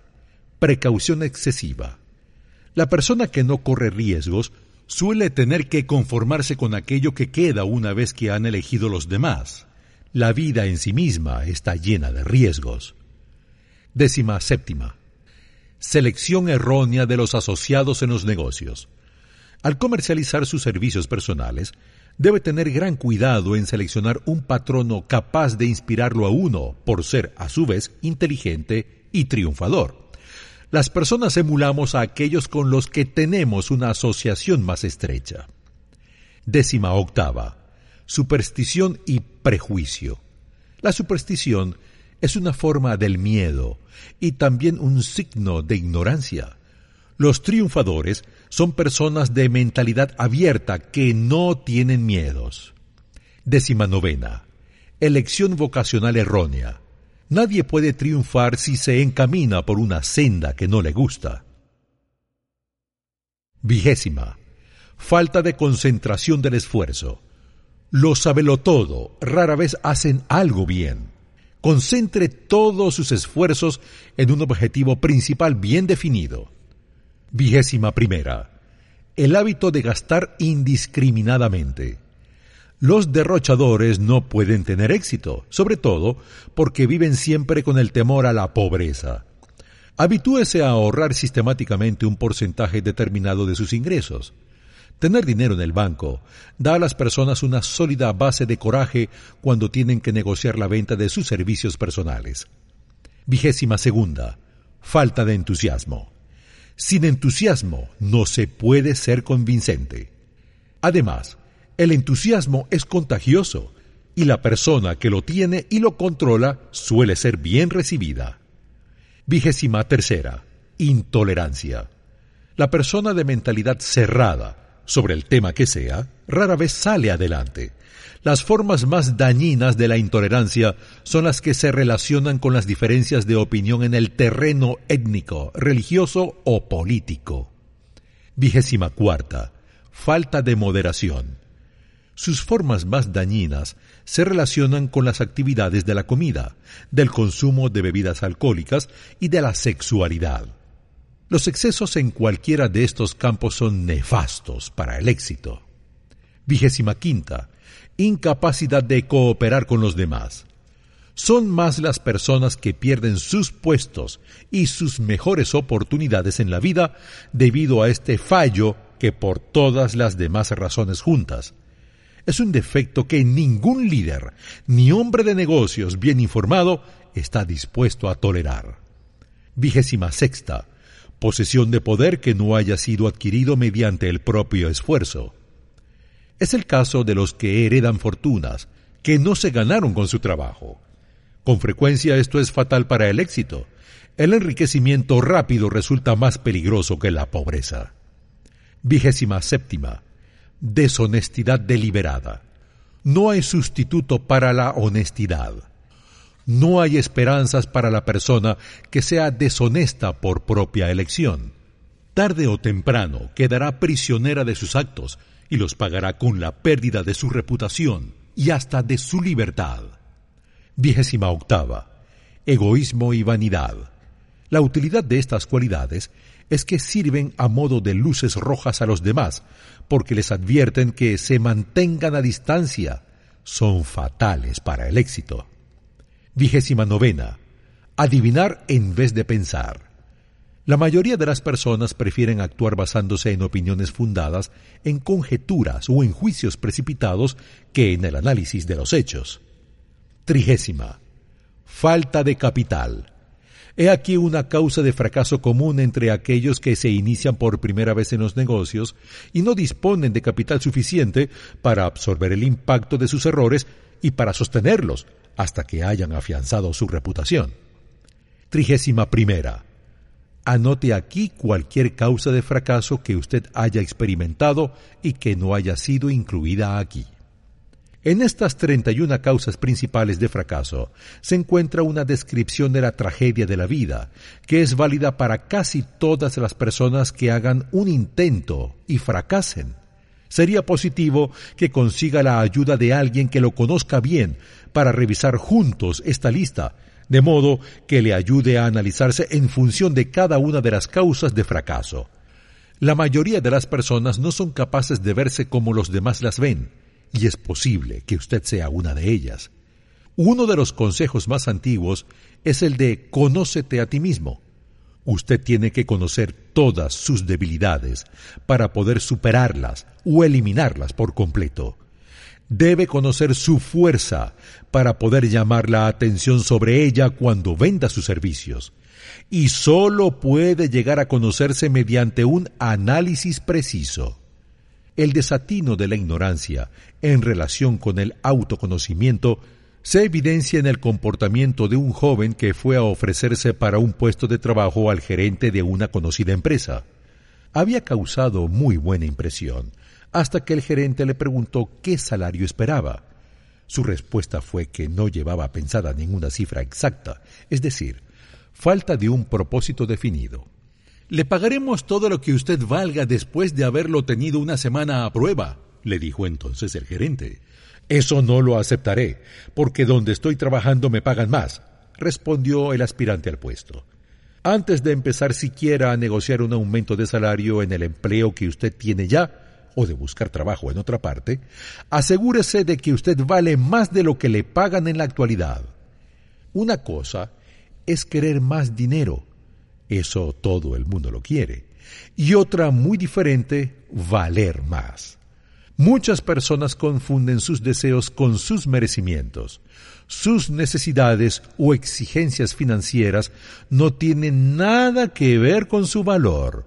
Precaución excesiva. La persona que no corre riesgos suele tener que conformarse con aquello que queda una vez que han elegido los demás. La vida en sí misma está llena de riesgos. Décima séptima. Selección errónea de los asociados en los negocios. Al comercializar sus servicios personales, debe tener gran cuidado en seleccionar un patrono capaz de inspirarlo a uno por ser, a su vez, inteligente y triunfador. Las personas emulamos a aquellos con los que tenemos una asociación más estrecha. Décima octava. Superstición y prejuicio. La superstición es una forma del miedo y también un signo de ignorancia. Los triunfadores son personas de mentalidad abierta que no tienen miedos. Décima novena. Elección vocacional errónea. Nadie puede triunfar si se encamina por una senda que no le gusta. Vigésima. Falta de concentración del esfuerzo. Los todo rara vez hacen algo bien. Concentre todos sus esfuerzos en un objetivo principal bien definido. Vigésima primera. El hábito de gastar indiscriminadamente. Los derrochadores no pueden tener éxito, sobre todo porque viven siempre con el temor a la pobreza. Habitúese a ahorrar sistemáticamente un porcentaje determinado de sus ingresos. Tener dinero en el banco da a las personas una sólida base de coraje cuando tienen que negociar la venta de sus servicios personales. Vigésima segunda. Falta de entusiasmo. Sin entusiasmo no se puede ser convincente. Además, el entusiasmo es contagioso y la persona que lo tiene y lo controla suele ser bien recibida. Vigésima tercera. Intolerancia. La persona de mentalidad cerrada, sobre el tema que sea, rara vez sale adelante. Las formas más dañinas de la intolerancia son las que se relacionan con las diferencias de opinión en el terreno étnico, religioso o político. Vigésima cuarta. Falta de moderación. Sus formas más dañinas se relacionan con las actividades de la comida, del consumo de bebidas alcohólicas y de la sexualidad. Los excesos en cualquiera de estos campos son nefastos para el éxito. Vigésima quinta. Incapacidad de cooperar con los demás. Son más las personas que pierden sus puestos y sus mejores oportunidades en la vida debido a este fallo que por todas las demás razones juntas es un defecto que ningún líder ni hombre de negocios bien informado está dispuesto a tolerar. Vigésima sexta. Posesión de poder que no haya sido adquirido mediante el propio esfuerzo. Es el caso de los que heredan fortunas, que no se ganaron con su trabajo. Con frecuencia esto es fatal para el éxito. El enriquecimiento rápido resulta más peligroso que la pobreza. Vigésima séptima deshonestidad deliberada. No hay sustituto para la honestidad. No hay esperanzas para la persona que sea deshonesta por propia elección. Tarde o temprano quedará prisionera de sus actos y los pagará con la pérdida de su reputación y hasta de su libertad. Vigésima octava. Egoísmo y vanidad. La utilidad de estas cualidades es que sirven a modo de luces rojas a los demás, porque les advierten que se mantengan a distancia. Son fatales para el éxito. Vigésima novena. Adivinar en vez de pensar. La mayoría de las personas prefieren actuar basándose en opiniones fundadas, en conjeturas o en juicios precipitados que en el análisis de los hechos. Trigésima. Falta de capital. He aquí una causa de fracaso común entre aquellos que se inician por primera vez en los negocios y no disponen de capital suficiente para absorber el impacto de sus errores y para sostenerlos hasta que hayan afianzado su reputación. Trigésima primera. Anote aquí cualquier causa de fracaso que usted haya experimentado y que no haya sido incluida aquí. En estas 31 causas principales de fracaso se encuentra una descripción de la tragedia de la vida, que es válida para casi todas las personas que hagan un intento y fracasen. Sería positivo que consiga la ayuda de alguien que lo conozca bien para revisar juntos esta lista, de modo que le ayude a analizarse en función de cada una de las causas de fracaso. La mayoría de las personas no son capaces de verse como los demás las ven, y es posible que usted sea una de ellas. Uno de los consejos más antiguos es el de conócete a ti mismo. Usted tiene que conocer todas sus debilidades para poder superarlas o eliminarlas por completo. Debe conocer su fuerza para poder llamar la atención sobre ella cuando venda sus servicios. Y solo puede llegar a conocerse mediante un análisis preciso. El desatino de la ignorancia en relación con el autoconocimiento se evidencia en el comportamiento de un joven que fue a ofrecerse para un puesto de trabajo al gerente de una conocida empresa. Había causado muy buena impresión, hasta que el gerente le preguntó qué salario esperaba. Su respuesta fue que no llevaba pensada ninguna cifra exacta, es decir, falta de un propósito definido. Le pagaremos todo lo que usted valga después de haberlo tenido una semana a prueba, le dijo entonces el gerente. Eso no lo aceptaré, porque donde estoy trabajando me pagan más, respondió el aspirante al puesto. Antes de empezar siquiera a negociar un aumento de salario en el empleo que usted tiene ya, o de buscar trabajo en otra parte, asegúrese de que usted vale más de lo que le pagan en la actualidad. Una cosa es querer más dinero, eso todo el mundo lo quiere, y otra muy diferente, valer más. Muchas personas confunden sus deseos con sus merecimientos. Sus necesidades o exigencias financieras no tienen nada que ver con su valor.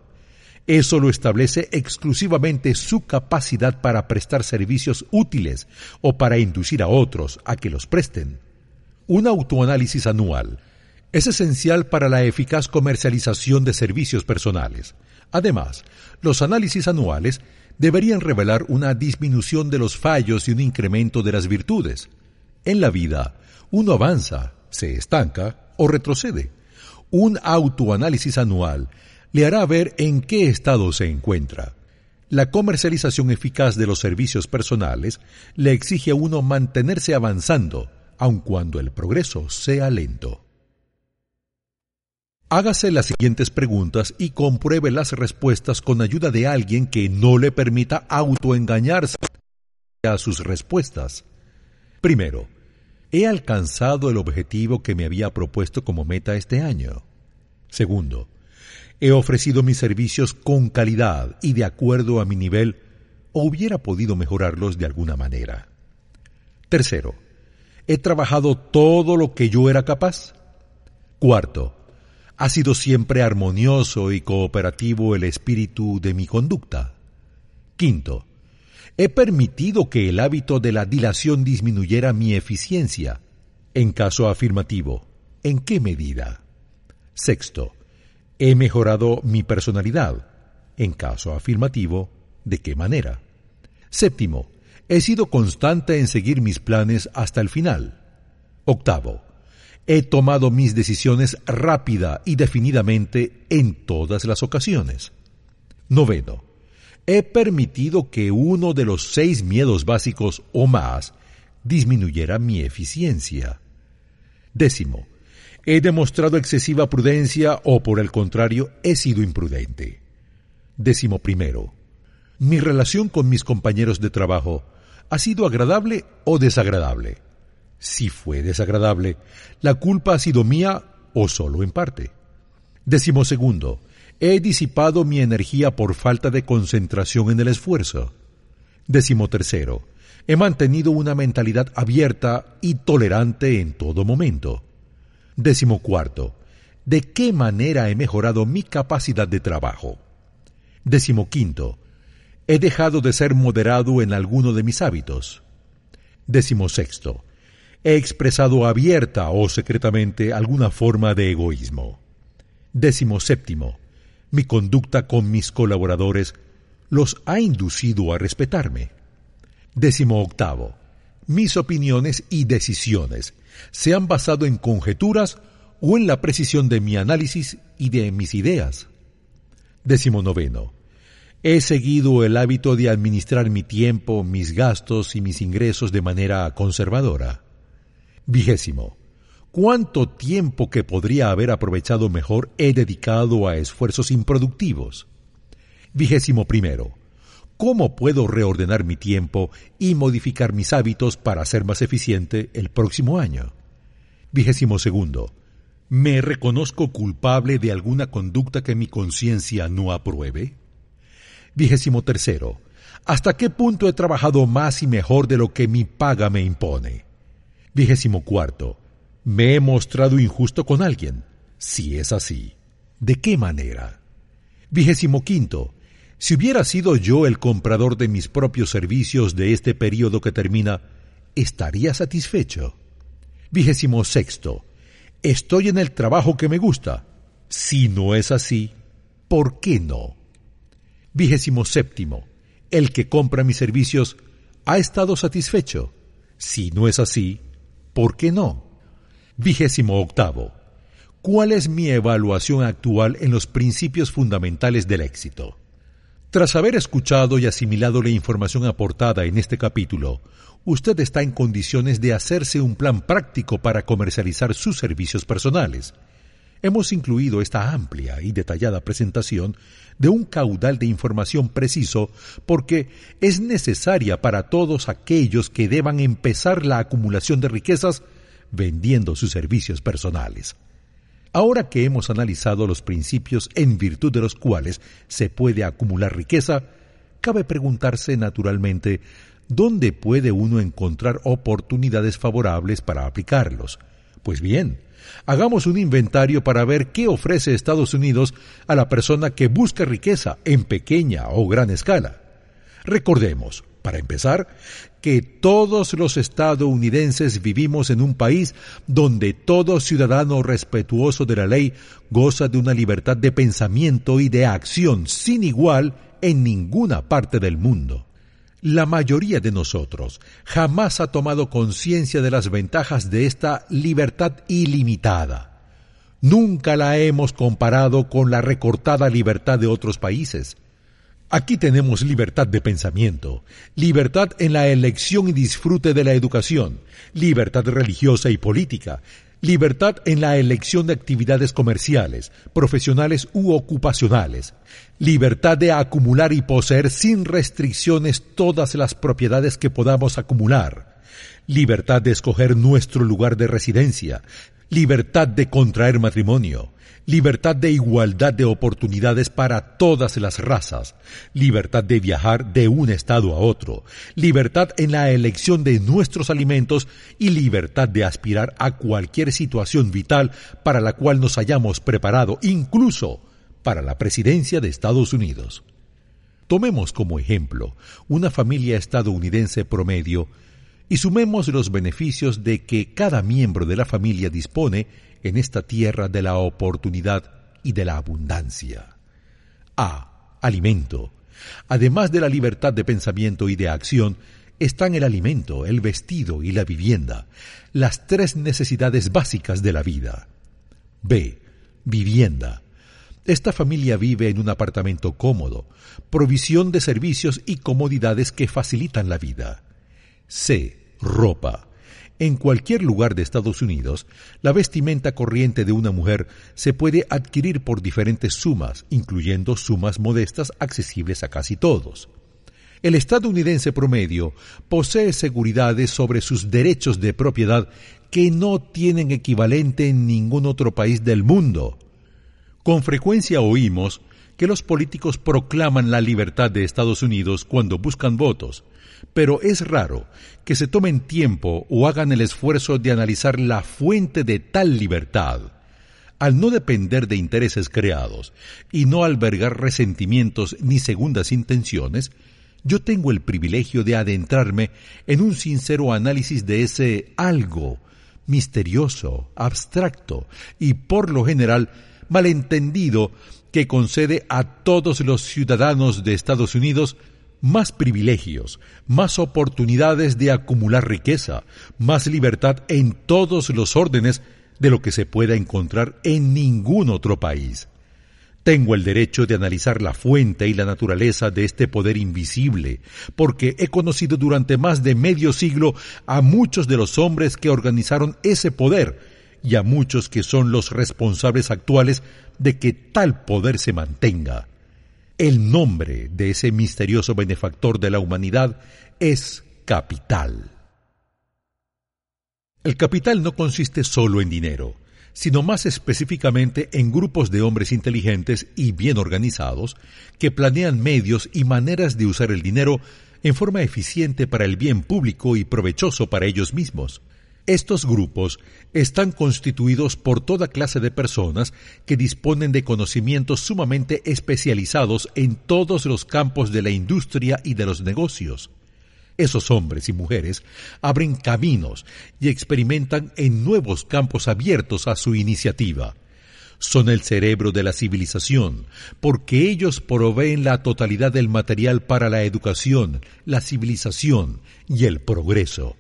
Eso lo establece exclusivamente su capacidad para prestar servicios útiles o para inducir a otros a que los presten. Un autoanálisis anual es esencial para la eficaz comercialización de servicios personales. Además, los análisis anuales deberían revelar una disminución de los fallos y un incremento de las virtudes. En la vida, uno avanza, se estanca o retrocede. Un autoanálisis anual le hará ver en qué estado se encuentra. La comercialización eficaz de los servicios personales le exige a uno mantenerse avanzando, aun cuando el progreso sea lento. Hágase las siguientes preguntas y compruebe las respuestas con ayuda de alguien que no le permita autoengañarse a sus respuestas. Primero, ¿he alcanzado el objetivo que me había propuesto como meta este año? Segundo, He ofrecido mis servicios con calidad y de acuerdo a mi nivel o hubiera podido mejorarlos de alguna manera. Tercero, he trabajado todo lo que yo era capaz. Cuarto, ha sido siempre armonioso y cooperativo el espíritu de mi conducta. Quinto, he permitido que el hábito de la dilación disminuyera mi eficiencia. En caso afirmativo, ¿en qué medida? Sexto, ¿He mejorado mi personalidad? En caso afirmativo, ¿de qué manera? Séptimo, he sido constante en seguir mis planes hasta el final. Octavo, he tomado mis decisiones rápida y definidamente en todas las ocasiones. Noveno, he permitido que uno de los seis miedos básicos o más disminuyera mi eficiencia. Décimo, he demostrado excesiva prudencia o por el contrario he sido imprudente. Décimo primero. Mi relación con mis compañeros de trabajo ha sido agradable o desagradable. Si fue desagradable, la culpa ha sido mía o solo en parte. Décimo segundo. He disipado mi energía por falta de concentración en el esfuerzo. Décimo tercero. He mantenido una mentalidad abierta y tolerante en todo momento. Décimo cuarto. ¿De qué manera he mejorado mi capacidad de trabajo? Décimo quinto. He dejado de ser moderado en alguno de mis hábitos. Décimo sexto. He expresado abierta o secretamente alguna forma de egoísmo. Décimo séptimo. Mi conducta con mis colaboradores los ha inducido a respetarme. Décimo octavo mis opiniones y decisiones se han basado en conjeturas o en la precisión de mi análisis y de mis ideas. Décimo noveno. He seguido el hábito de administrar mi tiempo, mis gastos y mis ingresos de manera conservadora. Vigésimo. ¿Cuánto tiempo que podría haber aprovechado mejor he dedicado a esfuerzos improductivos? Vigésimo primero. ¿Cómo puedo reordenar mi tiempo y modificar mis hábitos para ser más eficiente el próximo año? Vigésimo segundo. ¿Me reconozco culpable de alguna conducta que mi conciencia no apruebe? Vigésimo tercero. ¿Hasta qué punto he trabajado más y mejor de lo que mi paga me impone? Vigésimo cuarto. ¿Me he mostrado injusto con alguien? Si es así, ¿de qué manera? Vigésimo quinto. Si hubiera sido yo el comprador de mis propios servicios de este periodo que termina, ¿estaría satisfecho? Vigésimo sexto. Estoy en el trabajo que me gusta. Si no es así, ¿por qué no? Vigésimo séptimo. El que compra mis servicios ha estado satisfecho. Si no es así, ¿por qué no? Vigésimo octavo. ¿Cuál es mi evaluación actual en los principios fundamentales del éxito? Tras haber escuchado y asimilado la información aportada en este capítulo, usted está en condiciones de hacerse un plan práctico para comercializar sus servicios personales. Hemos incluido esta amplia y detallada presentación de un caudal de información preciso porque es necesaria para todos aquellos que deban empezar la acumulación de riquezas vendiendo sus servicios personales. Ahora que hemos analizado los principios en virtud de los cuales se puede acumular riqueza, cabe preguntarse naturalmente dónde puede uno encontrar oportunidades favorables para aplicarlos. Pues bien, hagamos un inventario para ver qué ofrece Estados Unidos a la persona que busca riqueza en pequeña o gran escala. Recordemos, para empezar, que todos los estadounidenses vivimos en un país donde todo ciudadano respetuoso de la ley goza de una libertad de pensamiento y de acción sin igual en ninguna parte del mundo. La mayoría de nosotros jamás ha tomado conciencia de las ventajas de esta libertad ilimitada. Nunca la hemos comparado con la recortada libertad de otros países. Aquí tenemos libertad de pensamiento, libertad en la elección y disfrute de la educación, libertad religiosa y política, libertad en la elección de actividades comerciales, profesionales u ocupacionales, libertad de acumular y poseer sin restricciones todas las propiedades que podamos acumular, libertad de escoger nuestro lugar de residencia, libertad de contraer matrimonio, libertad de igualdad de oportunidades para todas las razas, libertad de viajar de un estado a otro, libertad en la elección de nuestros alimentos y libertad de aspirar a cualquier situación vital para la cual nos hayamos preparado, incluso para la presidencia de Estados Unidos. Tomemos como ejemplo una familia estadounidense promedio y sumemos los beneficios de que cada miembro de la familia dispone en esta tierra de la oportunidad y de la abundancia. A. Alimento. Además de la libertad de pensamiento y de acción, están el alimento, el vestido y la vivienda, las tres necesidades básicas de la vida. B. Vivienda. Esta familia vive en un apartamento cómodo, provisión de servicios y comodidades que facilitan la vida. C. Ropa. En cualquier lugar de Estados Unidos, la vestimenta corriente de una mujer se puede adquirir por diferentes sumas, incluyendo sumas modestas accesibles a casi todos. El estadounidense promedio posee seguridades sobre sus derechos de propiedad que no tienen equivalente en ningún otro país del mundo. Con frecuencia oímos que los políticos proclaman la libertad de Estados Unidos cuando buscan votos, pero es raro que se tomen tiempo o hagan el esfuerzo de analizar la fuente de tal libertad. Al no depender de intereses creados y no albergar resentimientos ni segundas intenciones, yo tengo el privilegio de adentrarme en un sincero análisis de ese algo misterioso, abstracto y por lo general malentendido que concede a todos los ciudadanos de Estados Unidos más privilegios, más oportunidades de acumular riqueza, más libertad en todos los órdenes de lo que se pueda encontrar en ningún otro país. Tengo el derecho de analizar la fuente y la naturaleza de este poder invisible, porque he conocido durante más de medio siglo a muchos de los hombres que organizaron ese poder y a muchos que son los responsables actuales de que tal poder se mantenga. El nombre de ese misterioso benefactor de la humanidad es capital. El capital no consiste solo en dinero, sino más específicamente en grupos de hombres inteligentes y bien organizados que planean medios y maneras de usar el dinero en forma eficiente para el bien público y provechoso para ellos mismos. Estos grupos están constituidos por toda clase de personas que disponen de conocimientos sumamente especializados en todos los campos de la industria y de los negocios. Esos hombres y mujeres abren caminos y experimentan en nuevos campos abiertos a su iniciativa. Son el cerebro de la civilización, porque ellos proveen la totalidad del material para la educación, la civilización y el progreso.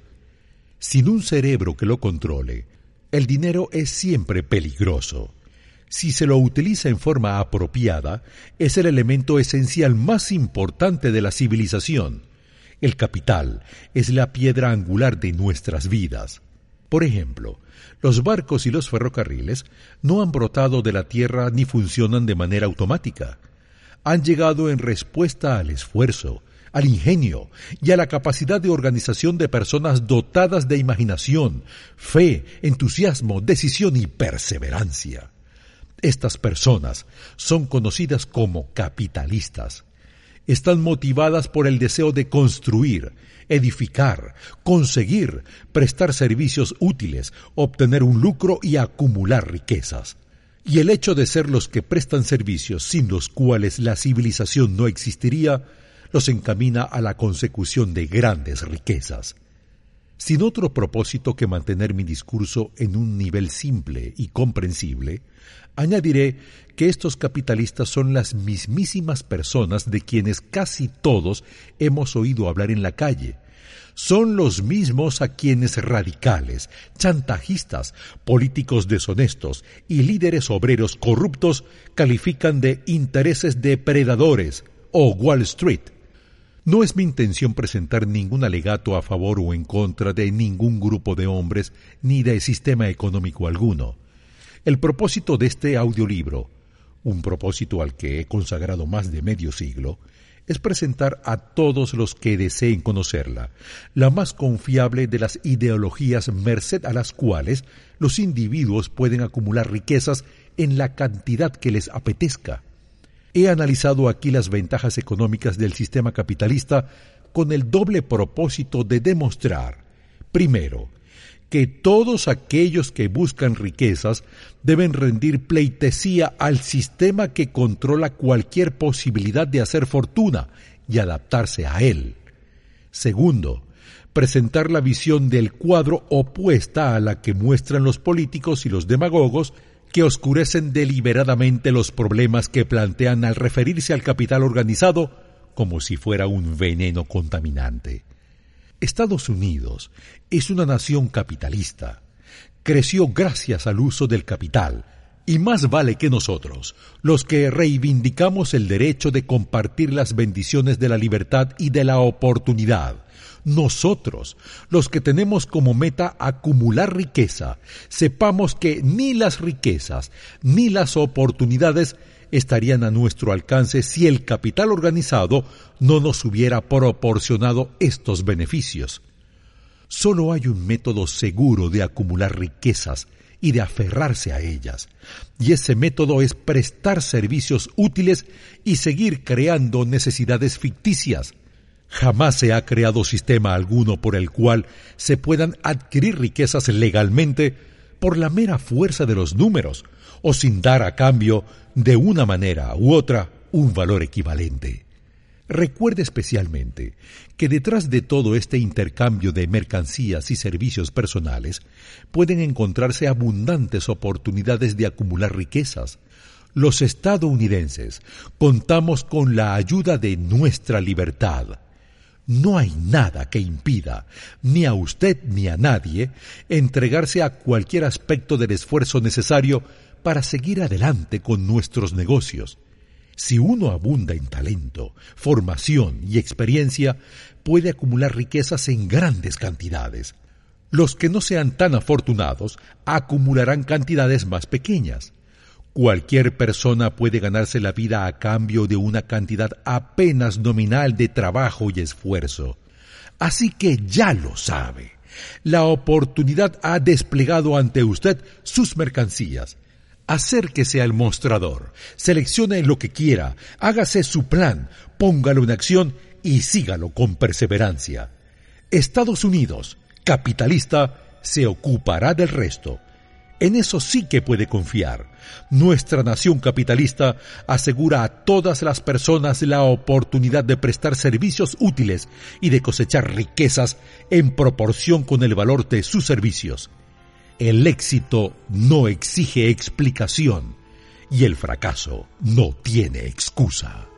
Sin un cerebro que lo controle, el dinero es siempre peligroso. Si se lo utiliza en forma apropiada, es el elemento esencial más importante de la civilización. El capital es la piedra angular de nuestras vidas. Por ejemplo, los barcos y los ferrocarriles no han brotado de la tierra ni funcionan de manera automática. Han llegado en respuesta al esfuerzo, al ingenio y a la capacidad de organización de personas dotadas de imaginación, fe, entusiasmo, decisión y perseverancia. Estas personas son conocidas como capitalistas. Están motivadas por el deseo de construir, edificar, conseguir, prestar servicios útiles, obtener un lucro y acumular riquezas. Y el hecho de ser los que prestan servicios sin los cuales la civilización no existiría, los encamina a la consecución de grandes riquezas. Sin otro propósito que mantener mi discurso en un nivel simple y comprensible, añadiré que estos capitalistas son las mismísimas personas de quienes casi todos hemos oído hablar en la calle, son los mismos a quienes radicales, chantajistas, políticos deshonestos y líderes obreros corruptos califican de intereses depredadores o Wall Street. No es mi intención presentar ningún alegato a favor o en contra de ningún grupo de hombres ni de sistema económico alguno. El propósito de este audiolibro, un propósito al que he consagrado más de medio siglo, es presentar a todos los que deseen conocerla, la más confiable de las ideologías merced a las cuales los individuos pueden acumular riquezas en la cantidad que les apetezca. He analizado aquí las ventajas económicas del sistema capitalista con el doble propósito de demostrar, primero, que todos aquellos que buscan riquezas deben rendir pleitesía al sistema que controla cualquier posibilidad de hacer fortuna y adaptarse a él. Segundo, presentar la visión del cuadro opuesta a la que muestran los políticos y los demagogos que oscurecen deliberadamente los problemas que plantean al referirse al capital organizado como si fuera un veneno contaminante. Estados Unidos es una nación capitalista. Creció gracias al uso del capital, y más vale que nosotros, los que reivindicamos el derecho de compartir las bendiciones de la libertad y de la oportunidad, nosotros, los que tenemos como meta acumular riqueza, sepamos que ni las riquezas ni las oportunidades estarían a nuestro alcance si el capital organizado no nos hubiera proporcionado estos beneficios. Solo hay un método seguro de acumular riquezas y de aferrarse a ellas, y ese método es prestar servicios útiles y seguir creando necesidades ficticias. Jamás se ha creado sistema alguno por el cual se puedan adquirir riquezas legalmente por la mera fuerza de los números, o sin dar a cambio, de una manera u otra, un valor equivalente. Recuerde especialmente que detrás de todo este intercambio de mercancías y servicios personales pueden encontrarse abundantes oportunidades de acumular riquezas. Los estadounidenses contamos con la ayuda de nuestra libertad. No hay nada que impida, ni a usted ni a nadie, entregarse a cualquier aspecto del esfuerzo necesario para seguir adelante con nuestros negocios. Si uno abunda en talento, formación y experiencia, puede acumular riquezas en grandes cantidades. Los que no sean tan afortunados acumularán cantidades más pequeñas. Cualquier persona puede ganarse la vida a cambio de una cantidad apenas nominal de trabajo y esfuerzo. Así que ya lo sabe. La oportunidad ha desplegado ante usted sus mercancías Acérquese al mostrador, seleccione lo que quiera, hágase su plan, póngalo en acción y sígalo con perseverancia. Estados Unidos, capitalista, se ocupará del resto. En eso sí que puede confiar. Nuestra nación capitalista asegura a todas las personas la oportunidad de prestar servicios útiles y de cosechar riquezas en proporción con el valor de sus servicios. El éxito no exige explicación y el fracaso no tiene excusa.